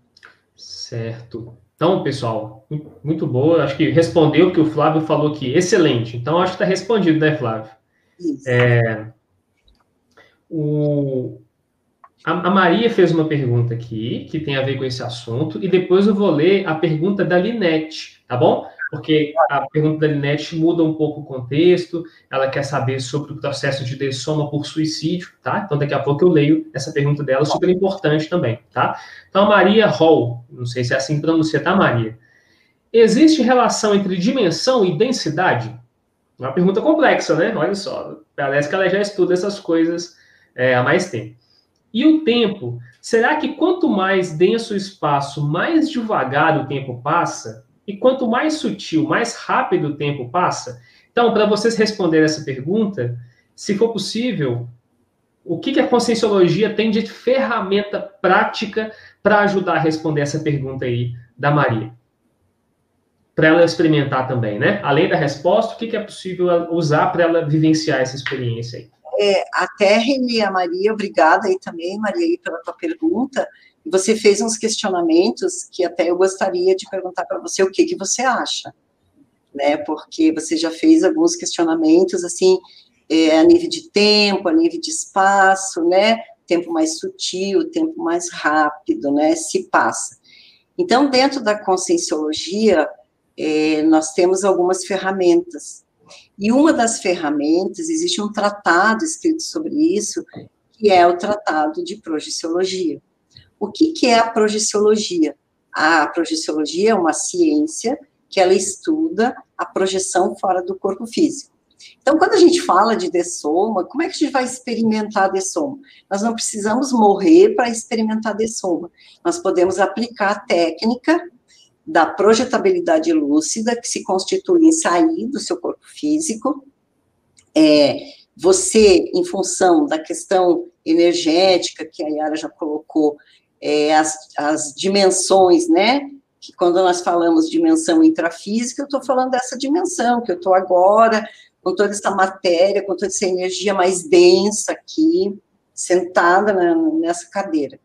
Certo. Então, pessoal, muito boa. Acho que respondeu o que o Flávio falou aqui. Excelente. Então, acho que está respondido, né, Flávio? Isso. É, o, a, a, Maria fez uma pergunta aqui, que tem a ver com esse assunto, e depois eu vou ler a pergunta da Linete, tá bom? porque a pergunta da Linete muda um pouco o contexto, ela quer saber sobre o processo de dessoma por suicídio, tá? Então, daqui a pouco eu leio essa pergunta dela, super importante também, tá? Então, Maria Hall, não sei se é assim que pronuncia, tá, Maria? Existe relação entre dimensão e densidade? Uma pergunta complexa, né? Olha só, parece que ela já estuda essas coisas é, há mais tempo. E o tempo? Será que quanto mais denso o espaço, mais devagar o tempo passa? E quanto mais sutil, mais rápido o tempo passa. Então, para vocês responderem essa pergunta, se for possível, o que, a conscienciologia tem de ferramenta prática para ajudar a responder essa pergunta aí da Maria? Para ela experimentar também, né? Além da resposta, o que é possível usar para ela vivenciar essa experiência aí? É, até Renê, a Maria, obrigada aí também, Maria, aí pela tua pergunta. Você fez uns questionamentos que até eu gostaria de perguntar para você o que, que você acha, né? Porque você já fez alguns questionamentos, assim, é, a nível de tempo, a nível de espaço, né? Tempo mais sutil, tempo mais rápido, né? Se passa. Então, dentro da conscienciologia, é, nós temos algumas ferramentas. E uma das ferramentas, existe um tratado escrito sobre isso, que é o Tratado de Projeciologia. O que, que é a projeciologia? A projeciologia é uma ciência que ela estuda a projeção fora do corpo físico. Então, quando a gente fala de dessoma, como é que a gente vai experimentar dessoma? Nós não precisamos morrer para experimentar dessoma. Nós podemos aplicar a técnica da projetabilidade lúcida, que se constitui em sair do seu corpo físico. É, você, em função da questão energética que a Yara já colocou, é, as, as dimensões, né? Que quando nós falamos dimensão intrafísica, eu estou falando dessa dimensão, que eu estou agora, com toda essa matéria, com toda essa energia mais densa aqui, sentada na, nessa cadeira.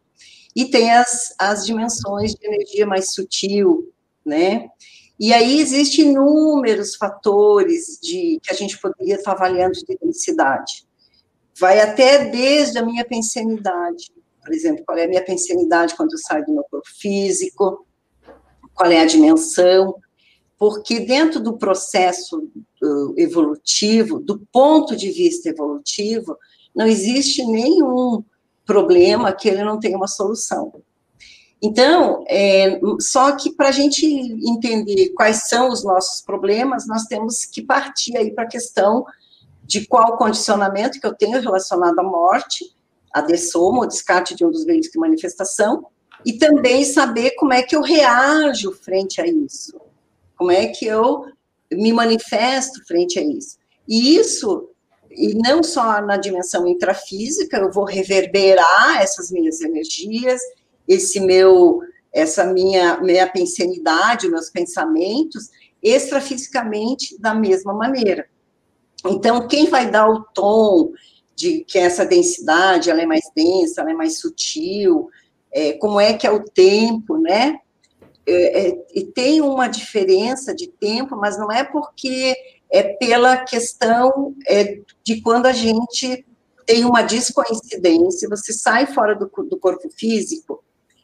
E tem as, as dimensões de energia mais sutil, né? E aí existem inúmeros fatores de que a gente poderia estar avaliando de densidade. Vai até desde a minha pensenidade, por exemplo, qual é a minha pensenidade quando eu saio do meu corpo físico, qual é a dimensão, porque dentro do processo uh, evolutivo, do ponto de vista evolutivo, não existe nenhum problema que ele não tenha uma solução. Então, é, só que para a gente entender quais são os nossos problemas, nós temos que partir aí para a questão de qual condicionamento que eu tenho relacionado à morte, a dessoma, o descarte de um dos meios de manifestação, e também saber como é que eu reajo frente a isso, como é que eu me manifesto frente a isso. E isso, e não só na dimensão intrafísica, eu vou reverberar essas minhas energias, esse meu, essa minha, minha pensenidade, meus pensamentos, extrafisicamente da mesma maneira. Então, quem vai dar o tom, de que essa densidade ela é mais densa, ela é mais sutil, é, como é que é o tempo, né? É, é, e tem uma diferença de tempo, mas não é porque é pela questão é, de quando a gente tem uma descoincidência, você sai fora do, do corpo físico,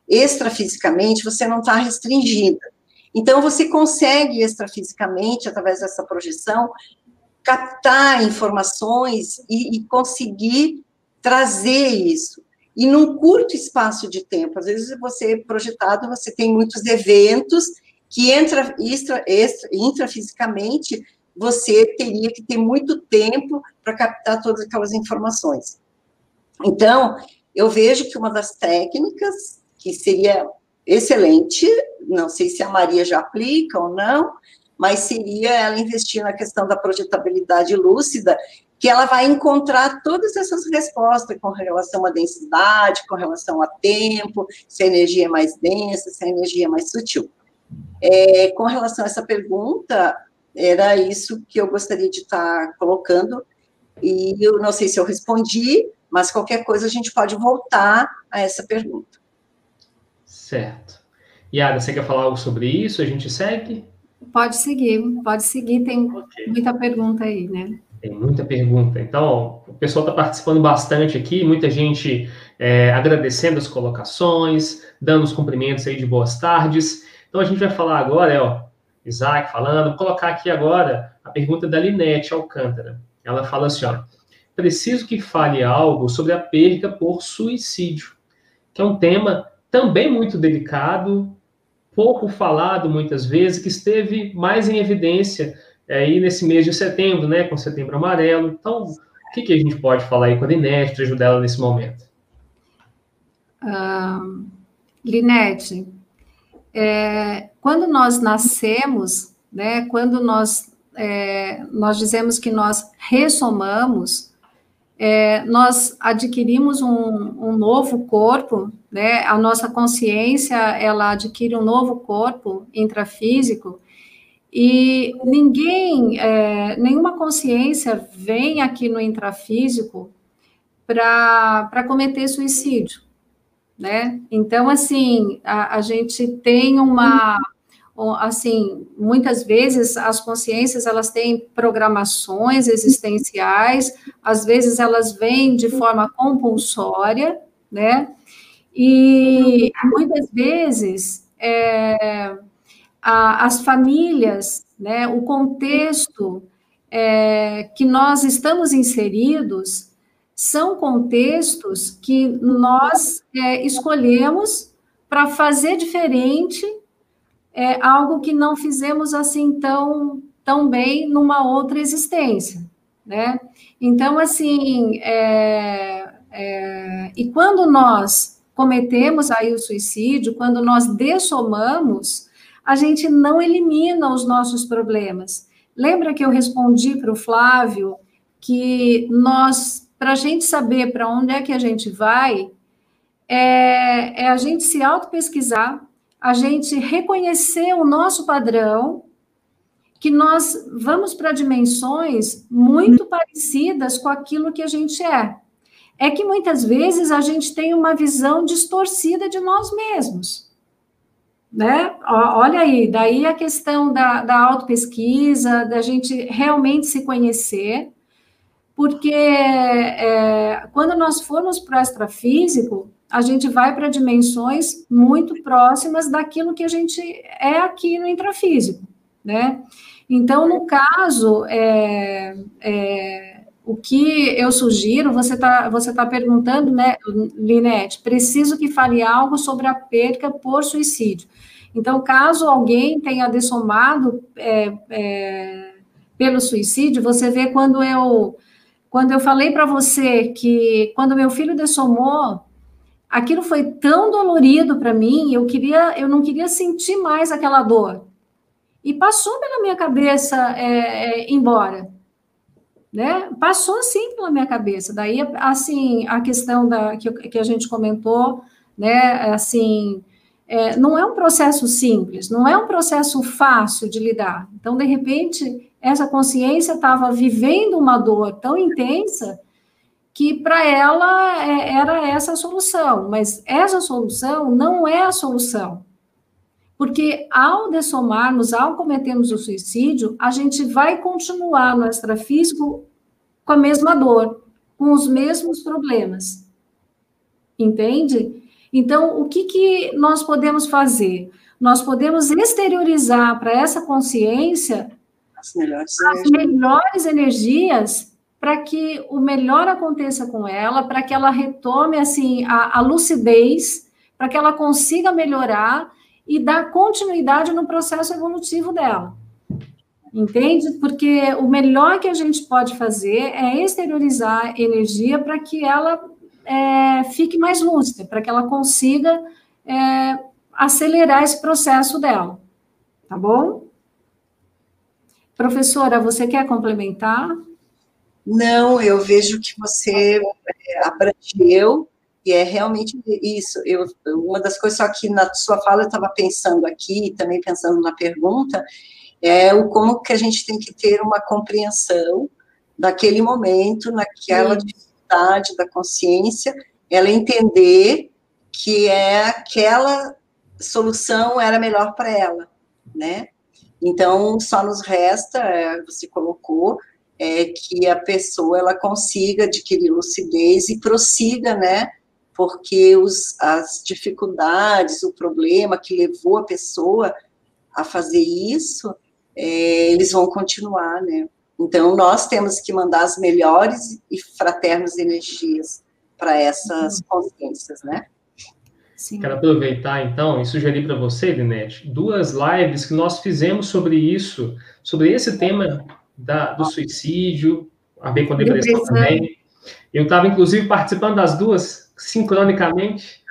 extrafisicamente, você não está restringida. Então, você consegue extrafisicamente, através dessa projeção, captar informações e, e conseguir trazer isso. E num curto espaço de tempo, às vezes você é projetado, você tem muitos eventos que entra, extra, extra, intrafisicamente você teria que ter muito tempo para captar todas aquelas informações. Então, eu vejo que uma das técnicas que seria excelente, não sei se a Maria já aplica ou não, mas seria ela investir na questão da projetabilidade lúcida, que ela vai encontrar todas essas respostas com relação à densidade, com relação a tempo, se a energia é mais densa, se a energia é mais sutil. É, com relação a essa pergunta, era isso que eu gostaria de estar colocando, e eu não sei se eu respondi, mas qualquer coisa a gente pode voltar a essa pergunta. Certo. Yara, você quer falar algo sobre isso? A gente segue? Pode seguir, pode seguir, tem okay. muita pergunta aí, né? Tem muita pergunta. Então, o pessoal está participando bastante aqui, muita gente é, agradecendo as colocações, dando os cumprimentos aí de boas tardes. Então, a gente vai falar agora, é, ó, Isaac falando, vou colocar aqui agora a pergunta da Linete Alcântara. Ela fala assim, ó, preciso que fale algo sobre a perca por suicídio, que é um tema também muito delicado, pouco falado muitas vezes, que esteve mais em evidência é, aí nesse mês de setembro, né, com setembro amarelo. Então, o que, que a gente pode falar aí com a Linete para ajudar ela nesse momento? Uh, Linete, é, quando nós nascemos, né, quando nós, é, nós dizemos que nós ressomamos, é, nós adquirimos um, um, novo corpo, né? A nossa consciência ela adquire um novo corpo intrafísico e ninguém, é, nenhuma consciência vem aqui no intrafísico para cometer suicídio, né? Então, assim, a, a gente tem uma assim, muitas vezes as consciências elas têm programações existenciais, às vezes elas vêm de forma compulsória, né? E muitas vezes é, a, as famílias, né, o contexto é, que nós estamos inseridos são contextos que nós é, escolhemos para fazer diferente é algo que não fizemos assim tão, tão bem numa outra existência, né? Então, assim, é, é, e quando nós cometemos aí o suicídio, quando nós dessomamos, a gente não elimina os nossos problemas. Lembra que eu respondi para o Flávio que nós, para a gente saber para onde é que a gente vai, é, é a gente se auto-pesquisar, a gente reconhecer o nosso padrão, que nós vamos para dimensões muito parecidas com aquilo que a gente é. É que muitas vezes a gente tem uma visão distorcida de nós mesmos. Né? Olha aí, daí a questão da, da autopesquisa, da gente realmente se conhecer, porque é, quando nós formos para o extrafísico, a gente vai para dimensões muito próximas daquilo que a gente é aqui no intrafísico, né? Então, no caso, é, é, o que eu sugiro, você está você tá perguntando, né, Linete, preciso que fale algo sobre a perca por suicídio. Então, caso alguém tenha dessomado é, é pelo suicídio, você vê quando eu, quando eu falei para você que quando meu filho dessomou, aquilo foi tão dolorido para mim, eu queria, eu não queria sentir mais aquela dor. E passou pela minha cabeça é, é, embora, né? Passou sim pela minha cabeça. Daí, assim, a questão da que, que a gente comentou, né? Assim, é, não é um processo simples, não é um processo fácil de lidar. Então, de repente, essa consciência estava vivendo uma dor tão intensa que para ela é, era essa a solução, mas essa solução não é a solução. Porque ao dessomarmos, ao cometermos o suicídio, a gente vai continuar no extrafísico com a mesma dor, com os mesmos problemas. Entende? Então, o que, que nós podemos fazer? Nós podemos exteriorizar para essa consciência as melhores, as melhores energias para que o melhor aconteça com ela, para que ela retome assim a, a lucidez, para que ela consiga melhorar e dar continuidade no processo evolutivo dela. Entende? Porque o melhor que a gente pode fazer é exteriorizar energia para que ela é, fique mais lúcida, para que ela consiga é, acelerar esse processo dela. Tá bom? Professora, você quer complementar? Não, eu vejo que você é, abrangeu e é realmente isso. Eu, uma das coisas, só que na sua fala eu estava pensando aqui, também pensando na pergunta, é o como que a gente tem que ter uma compreensão daquele momento, naquela Sim. dificuldade da consciência, ela entender que é aquela solução era melhor para ela, né? Então, só nos resta, é, você colocou, é, que a pessoa ela consiga adquirir lucidez e prossiga, né? Porque os, as dificuldades, o problema que levou a pessoa a fazer isso, é, eles vão continuar, né? Então, nós temos que mandar as melhores e fraternas energias para essas uhum. consciências, né? Sim. Quero aproveitar, então, e sugerir para você, Linete, duas lives que nós fizemos sobre isso, sobre esse tema da, do suicídio, a ver com a depressão também. Eu estava, inclusive, participando das duas, sincronicamente.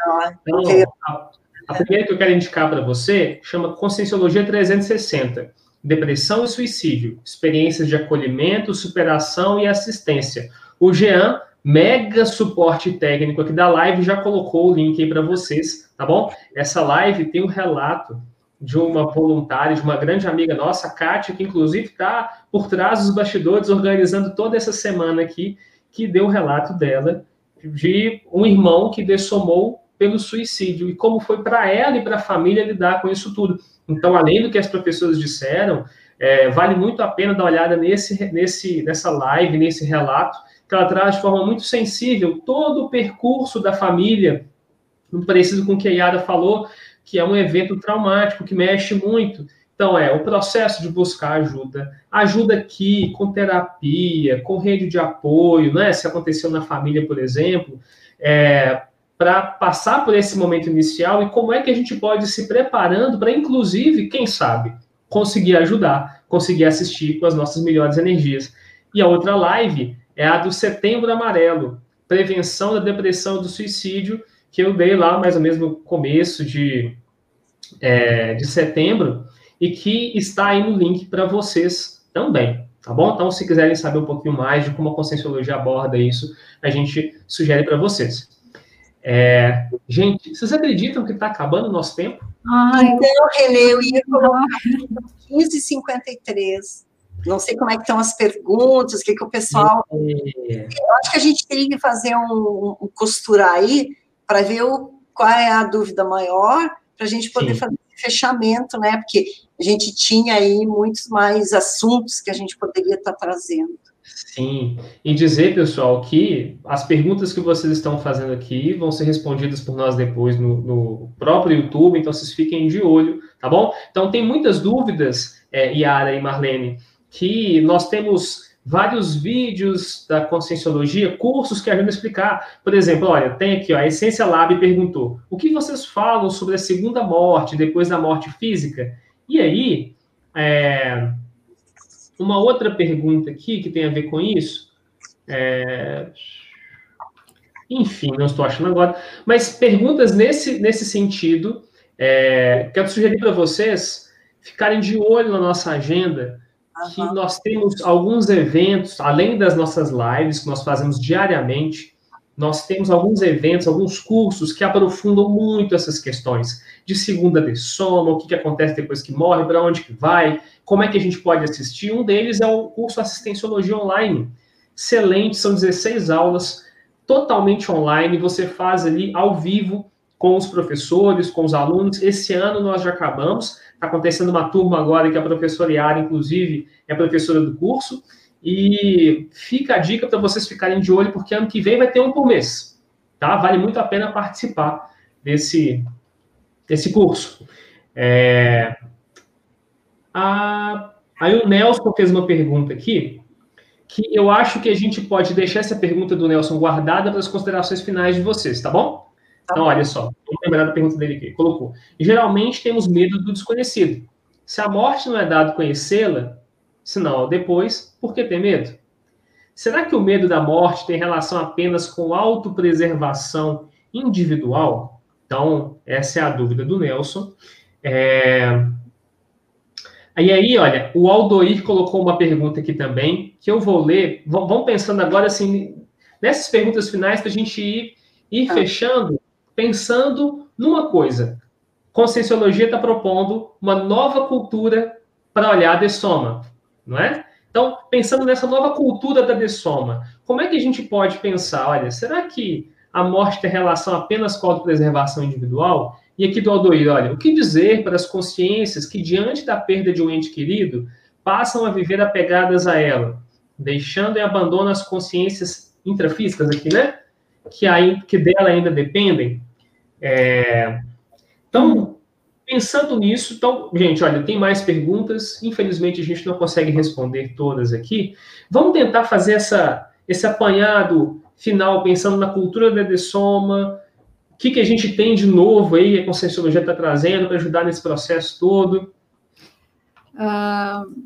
Então, a, a primeira que eu quero indicar para você chama Conscienciologia 360. Depressão e suicídio, experiências de acolhimento, superação e assistência. O Jean mega suporte técnico aqui da live, já colocou o link aí para vocês, tá bom? Essa live tem um relato de uma voluntária, de uma grande amiga nossa, Kátia, que inclusive está por trás dos bastidores, organizando toda essa semana aqui, que deu o relato dela de um irmão que dessomou pelo suicídio e como foi para ela e para a família lidar com isso tudo. Então, além do que as professoras disseram, é, vale muito a pena dar uma olhada nesse, nesse, nessa live, nesse relato, que ela traz de forma muito sensível todo o percurso da família, não parecido com o que a Yara falou, que é um evento traumático, que mexe muito. Então, é o processo de buscar ajuda, ajuda aqui com terapia, com rede de apoio, né? Se aconteceu na família, por exemplo, é, para passar por esse momento inicial e como é que a gente pode ir se preparando para, inclusive, quem sabe, conseguir ajudar, conseguir assistir com as nossas melhores energias. E a outra live é a do Setembro Amarelo, Prevenção da Depressão e do Suicídio, que eu dei lá mais ou menos no começo de, é, de setembro, e que está aí no link para vocês também, tá bom? Então, se quiserem saber um pouquinho mais de como a Conscienciologia aborda isso, a gente sugere para vocês. É, gente, vocês acreditam que está acabando o nosso tempo? Ai, então, Renê, eu ia colocar 15h53. Não sei como é que estão as perguntas, o que, que o pessoal. É. Eu acho que a gente teria que fazer um, um costurar aí para ver o, qual é a dúvida maior, para a gente poder Sim. fazer fechamento, né? Porque a gente tinha aí muitos mais assuntos que a gente poderia estar tá trazendo. Sim, e dizer, pessoal, que as perguntas que vocês estão fazendo aqui vão ser respondidas por nós depois no, no próprio YouTube, então vocês fiquem de olho, tá bom? Então, tem muitas dúvidas, é, Yara e Marlene, que nós temos vários vídeos da conscienciologia, cursos que ajudam a explicar. Por exemplo, olha, tem aqui, ó, a Essência Lab perguntou: o que vocês falam sobre a segunda morte, depois da morte física? E aí, é, uma outra pergunta aqui que tem a ver com isso. É, enfim, não estou achando agora, mas perguntas nesse, nesse sentido. É, quero sugerir para vocês ficarem de olho na nossa agenda que nós temos alguns eventos, além das nossas lives que nós fazemos diariamente, nós temos alguns eventos, alguns cursos que aprofundam muito essas questões de segunda de soma, o que, que acontece depois que morre, para onde que vai, como é que a gente pode assistir. Um deles é o curso Assistenciologia Online. Excelente, são 16 aulas totalmente online, você faz ali ao vivo com os professores, com os alunos. Esse ano nós já acabamos, Está acontecendo uma turma agora que a professora Yara, inclusive, é professora do curso. E fica a dica para vocês ficarem de olho, porque ano que vem vai ter um por mês. Tá? Vale muito a pena participar desse, desse curso. É, a, aí o Nelson fez uma pergunta aqui, que eu acho que a gente pode deixar essa pergunta do Nelson guardada para as considerações finais de vocês, tá bom? Tá então, olha só, vamos lembrar da pergunta dele aqui. Colocou. Geralmente temos medo do desconhecido. Se a morte não é dado conhecê-la, senão depois, por que ter medo? Será que o medo da morte tem relação apenas com autopreservação individual? Então, essa é a dúvida do Nelson. É... E aí, olha, o Aldoir colocou uma pergunta aqui também, que eu vou ler. Vamos pensando agora, assim, nessas perguntas finais, para a gente ir, ir ah. fechando, pensando numa coisa. Conscienciologia está propondo uma nova cultura para olhar a dessoma, não é? Então, pensando nessa nova cultura da dessoma, como é que a gente pode pensar, olha, será que a morte tem relação apenas com a autopreservação individual? E aqui do Aldoir, olha, o que dizer para as consciências que, diante da perda de um ente querido, passam a viver apegadas a ela, deixando e abandonam as consciências intrafísicas aqui, né? Que, aí, que dela ainda dependem. É... Então, Pensando nisso, então, gente, olha, tem mais perguntas. Infelizmente, a gente não consegue responder todas aqui. Vamos tentar fazer essa, esse apanhado final, pensando na cultura da Dessoma, o que, que a gente tem de novo aí, a Conscienciologia está trazendo para ajudar nesse processo todo. Uh,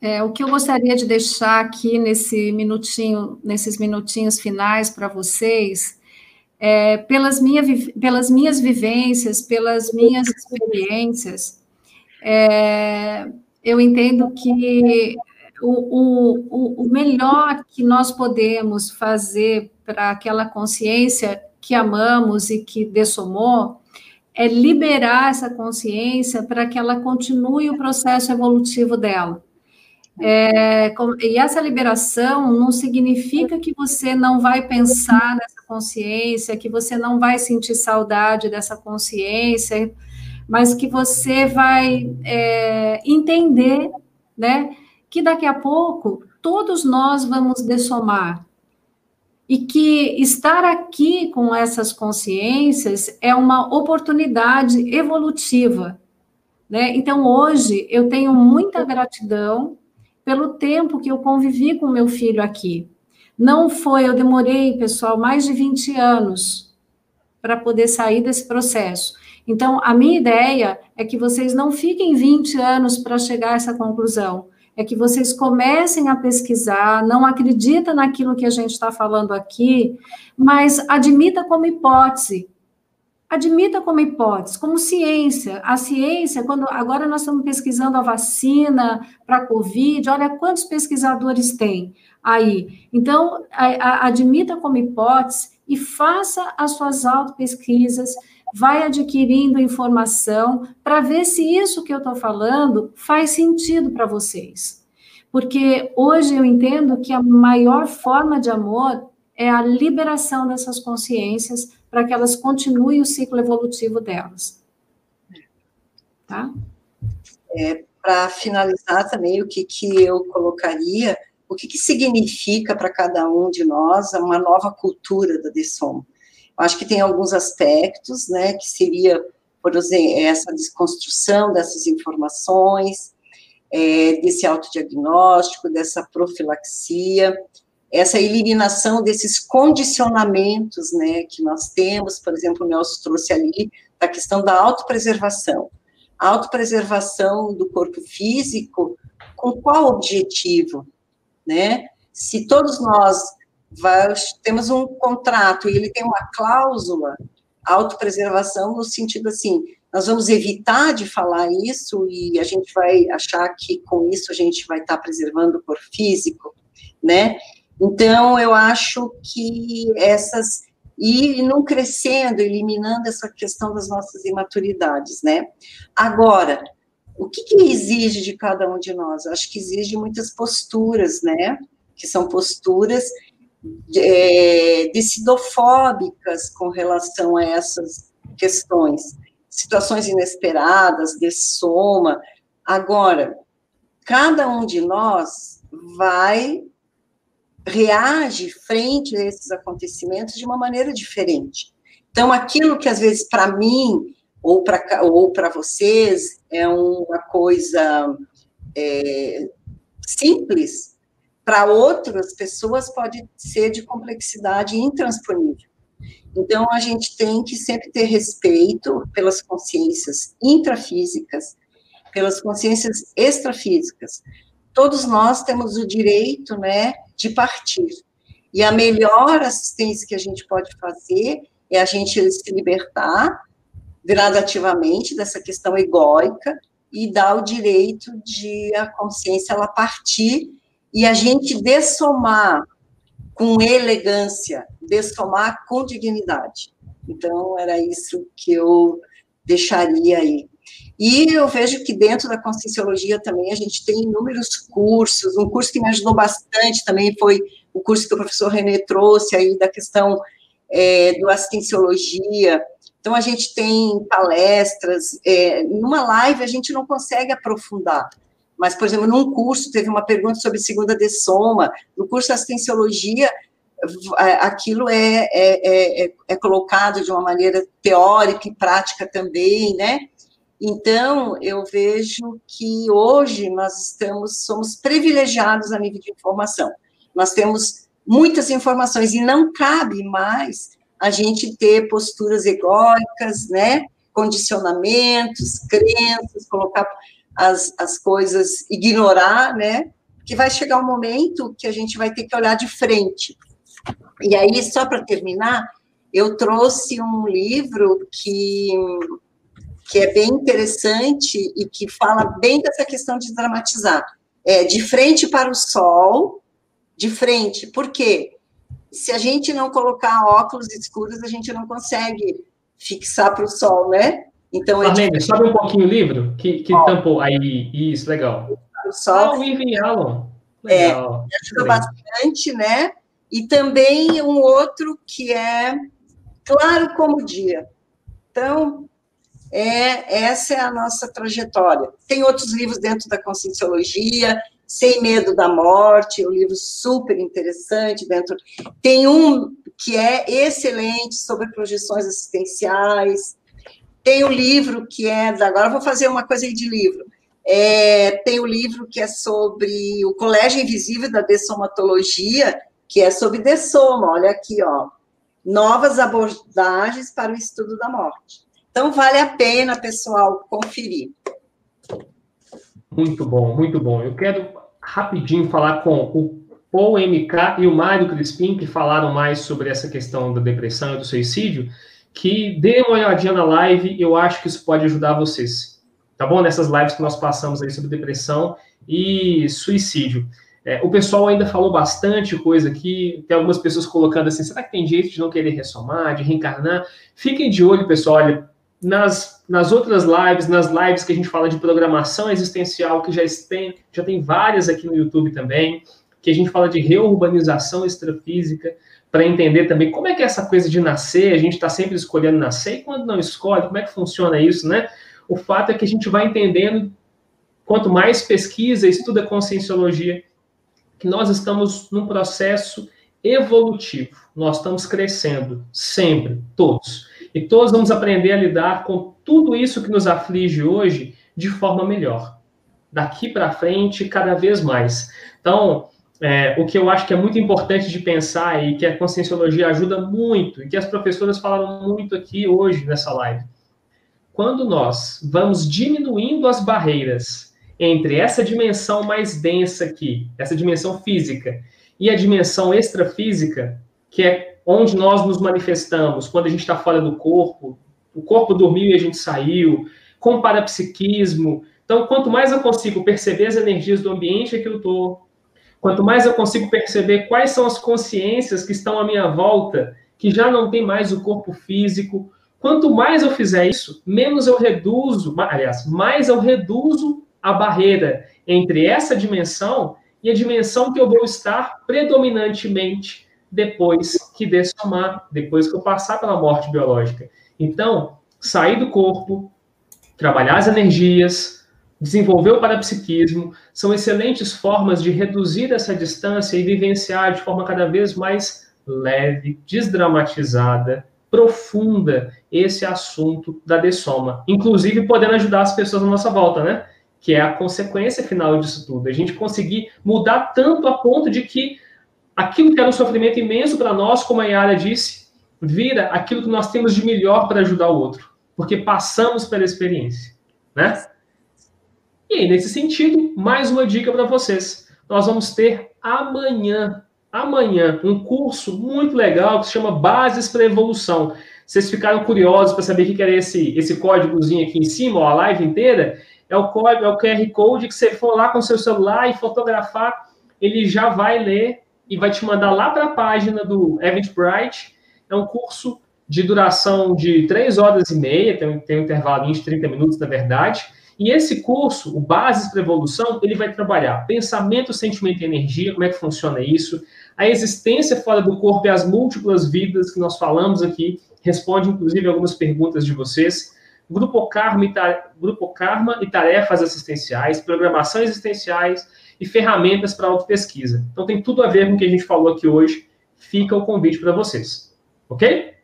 é, o que eu gostaria de deixar aqui nesse minutinho, nesses minutinhos finais para vocês é, pelas, minha, pelas minhas vivências, pelas minhas experiências, é, eu entendo que o, o, o melhor que nós podemos fazer para aquela consciência que amamos e que dessomou é liberar essa consciência para que ela continue o processo evolutivo dela. É, e essa liberação não significa que você não vai pensar nessa consciência, que você não vai sentir saudade dessa consciência, mas que você vai é, entender, né, que daqui a pouco todos nós vamos dessomar e que estar aqui com essas consciências é uma oportunidade evolutiva, né? Então hoje eu tenho muita gratidão pelo tempo que eu convivi com meu filho aqui. Não foi, eu demorei, pessoal, mais de 20 anos para poder sair desse processo. Então, a minha ideia é que vocês não fiquem 20 anos para chegar a essa conclusão. É que vocês comecem a pesquisar, não acredita naquilo que a gente está falando aqui, mas admita como hipótese admita como hipótese, como ciência. A ciência, quando agora nós estamos pesquisando a vacina para a Covid, olha quantos pesquisadores tem aí. Então, a, a, admita como hipótese e faça as suas auto-pesquisas, vai adquirindo informação para ver se isso que eu estou falando faz sentido para vocês. Porque hoje eu entendo que a maior forma de amor é a liberação dessas consciências para que elas continuem o ciclo evolutivo delas. Tá? É, para finalizar também, o que, que eu colocaria, o que, que significa para cada um de nós uma nova cultura da DESOM? Acho que tem alguns aspectos, né, que seria, por exemplo, essa desconstrução dessas informações, é, desse autodiagnóstico, dessa profilaxia, essa eliminação desses condicionamentos, né, que nós temos, por exemplo, o Nelson trouxe ali, a questão da autopreservação. A autopreservação do corpo físico, com qual objetivo, né? Se todos nós temos um contrato e ele tem uma cláusula, autopreservação no sentido assim, nós vamos evitar de falar isso e a gente vai achar que com isso a gente vai estar preservando o corpo físico, né? Então, eu acho que essas. E não crescendo, eliminando essa questão das nossas imaturidades, né? Agora, o que, que exige de cada um de nós? Eu acho que exige muitas posturas, né? Que são posturas é, decidofóbicas com relação a essas questões. Situações inesperadas, de soma. Agora, cada um de nós vai reage frente a esses acontecimentos de uma maneira diferente. Então, aquilo que às vezes para mim ou para ou vocês é uma coisa é, simples, para outras pessoas pode ser de complexidade intransponível. Então, a gente tem que sempre ter respeito pelas consciências intrafísicas, pelas consciências extrafísicas. Todos nós temos o direito, né, de partir. E a melhor assistência que a gente pode fazer é a gente se libertar gradativamente dessa questão egóica e dar o direito de a consciência ela partir e a gente dessomar com elegância, dessomar com dignidade. Então, era isso que eu deixaria aí. E eu vejo que dentro da Conscienciologia também a gente tem inúmeros cursos. Um curso que me ajudou bastante também foi o curso que o professor René trouxe aí da questão é, do assistenciologia. Então, a gente tem palestras. É, numa live, a gente não consegue aprofundar. Mas, por exemplo, num curso, teve uma pergunta sobre segunda de soma. No curso de assistenciologia, aquilo é, é, é, é, colocado de uma maneira teórica e prática também, né? Então, eu vejo que hoje nós estamos, somos privilegiados a nível de informação. Nós temos muitas informações e não cabe mais a gente ter posturas egóicas, né? Condicionamentos, crenças, colocar as, as coisas, ignorar, né? Que vai chegar um momento que a gente vai ter que olhar de frente. E aí, só para terminar, eu trouxe um livro que, que é bem interessante e que fala bem dessa questão de dramatizar. É De Frente para o Sol, de frente. Por quê? Se a gente não colocar óculos escuros, a gente não consegue fixar para o sol, né? Então, é de... sobe um pouquinho o livro, que, que tampou. Aí, isso, legal. O sol. Ah, o Irving Allen. É, ajuda bastante, né? E também um outro que é Claro como o Dia. Então, é, essa é a nossa trajetória. Tem outros livros dentro da Conscienciologia, Sem Medo da Morte, um livro super interessante dentro. Tem um que é excelente sobre projeções assistenciais. Tem o um livro que é. Agora vou fazer uma coisa aí de livro. É, tem o um livro que é sobre o Colégio Invisível da Dessomatologia, que é sobre dessoma. Olha aqui, ó. Novas abordagens para o estudo da morte. Então, vale a pena, pessoal, conferir. Muito bom, muito bom. Eu quero rapidinho falar com o Paul MK e o Mário Crispim, que falaram mais sobre essa questão da depressão e do suicídio que dê uma olhadinha na live, eu acho que isso pode ajudar vocês. Tá bom? Nessas lives que nós passamos aí sobre depressão e suicídio. É, o pessoal ainda falou bastante coisa aqui, tem algumas pessoas colocando assim, será que tem jeito de não querer ressomar, de reencarnar? Fiquem de olho, pessoal, olha, nas, nas outras lives, nas lives que a gente fala de programação existencial, que já tem, já tem várias aqui no YouTube também, que a gente fala de reurbanização extrafísica, para entender também como é que é essa coisa de nascer, a gente está sempre escolhendo nascer, e quando não escolhe, como é que funciona isso, né? O fato é que a gente vai entendendo, quanto mais pesquisa, estuda conscienciologia, que nós estamos num processo evolutivo, nós estamos crescendo, sempre, todos. E todos vamos aprender a lidar com tudo isso que nos aflige hoje de forma melhor. Daqui para frente, cada vez mais. Então, é, o que eu acho que é muito importante de pensar e que a conscienciologia ajuda muito, e que as professoras falaram muito aqui hoje nessa live. Quando nós vamos diminuindo as barreiras entre essa dimensão mais densa aqui, essa dimensão física, e a dimensão extrafísica, que é onde nós nos manifestamos, quando a gente está fora do corpo, o corpo dormiu e a gente saiu, com parapsiquismo. Então, quanto mais eu consigo perceber as energias do ambiente que eu estou Quanto mais eu consigo perceber quais são as consciências que estão à minha volta, que já não tem mais o corpo físico, quanto mais eu fizer isso, menos eu reduzo, aliás, mais eu reduzo a barreira entre essa dimensão e a dimensão que eu vou estar predominantemente depois que dessomar, depois que eu passar pela morte biológica. Então, sair do corpo, trabalhar as energias, desenvolver o parapsiquismo, são excelentes formas de reduzir essa distância e vivenciar de forma cada vez mais leve, desdramatizada profunda esse assunto da dessoma, inclusive podendo ajudar as pessoas à nossa volta, né? Que é a consequência final disso tudo. A gente conseguir mudar tanto a ponto de que aquilo que era um sofrimento imenso para nós, como a Yara disse, vira aquilo que nós temos de melhor para ajudar o outro, porque passamos pela experiência, né? E aí, nesse sentido, mais uma dica para vocês. Nós vamos ter amanhã, amanhã, um curso muito legal que se chama Bases para Evolução. Vocês ficaram curiosos para saber o que era esse, esse códigozinho aqui em cima, ó, a live inteira? É o código, é o QR Code que você for lá com seu celular e fotografar, ele já vai ler e vai te mandar lá para a página do Eventbrite. É um curso de duração de 3 horas e meia, tem, tem um intervalo de 30 minutos, na verdade. E esse curso, o Bases para Evolução, ele vai trabalhar pensamento, sentimento e energia, como é que funciona isso, a existência fora do corpo e as múltiplas vidas que nós falamos aqui, responde inclusive algumas perguntas de vocês, grupo karma e, grupo karma e tarefas assistenciais, programação existenciais e ferramentas para autopesquisa. Então tem tudo a ver com o que a gente falou aqui hoje, fica o convite para vocês, ok?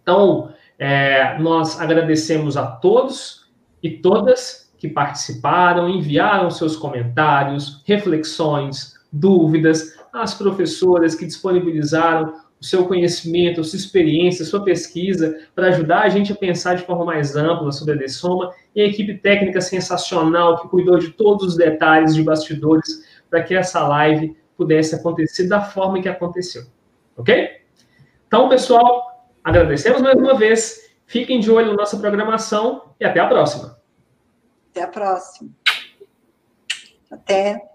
Então, é, nós agradecemos a todos e todas que participaram, enviaram seus comentários, reflexões, dúvidas, as professoras que disponibilizaram o seu conhecimento, a sua experiência, a sua pesquisa, para ajudar a gente a pensar de forma mais ampla sobre a dessoma, e a equipe técnica sensacional que cuidou de todos os detalhes de bastidores para que essa live pudesse acontecer da forma que aconteceu. Ok? Então, pessoal, agradecemos mais uma vez. Fiquem de olho na nossa programação e até a próxima. Até a próxima. Até.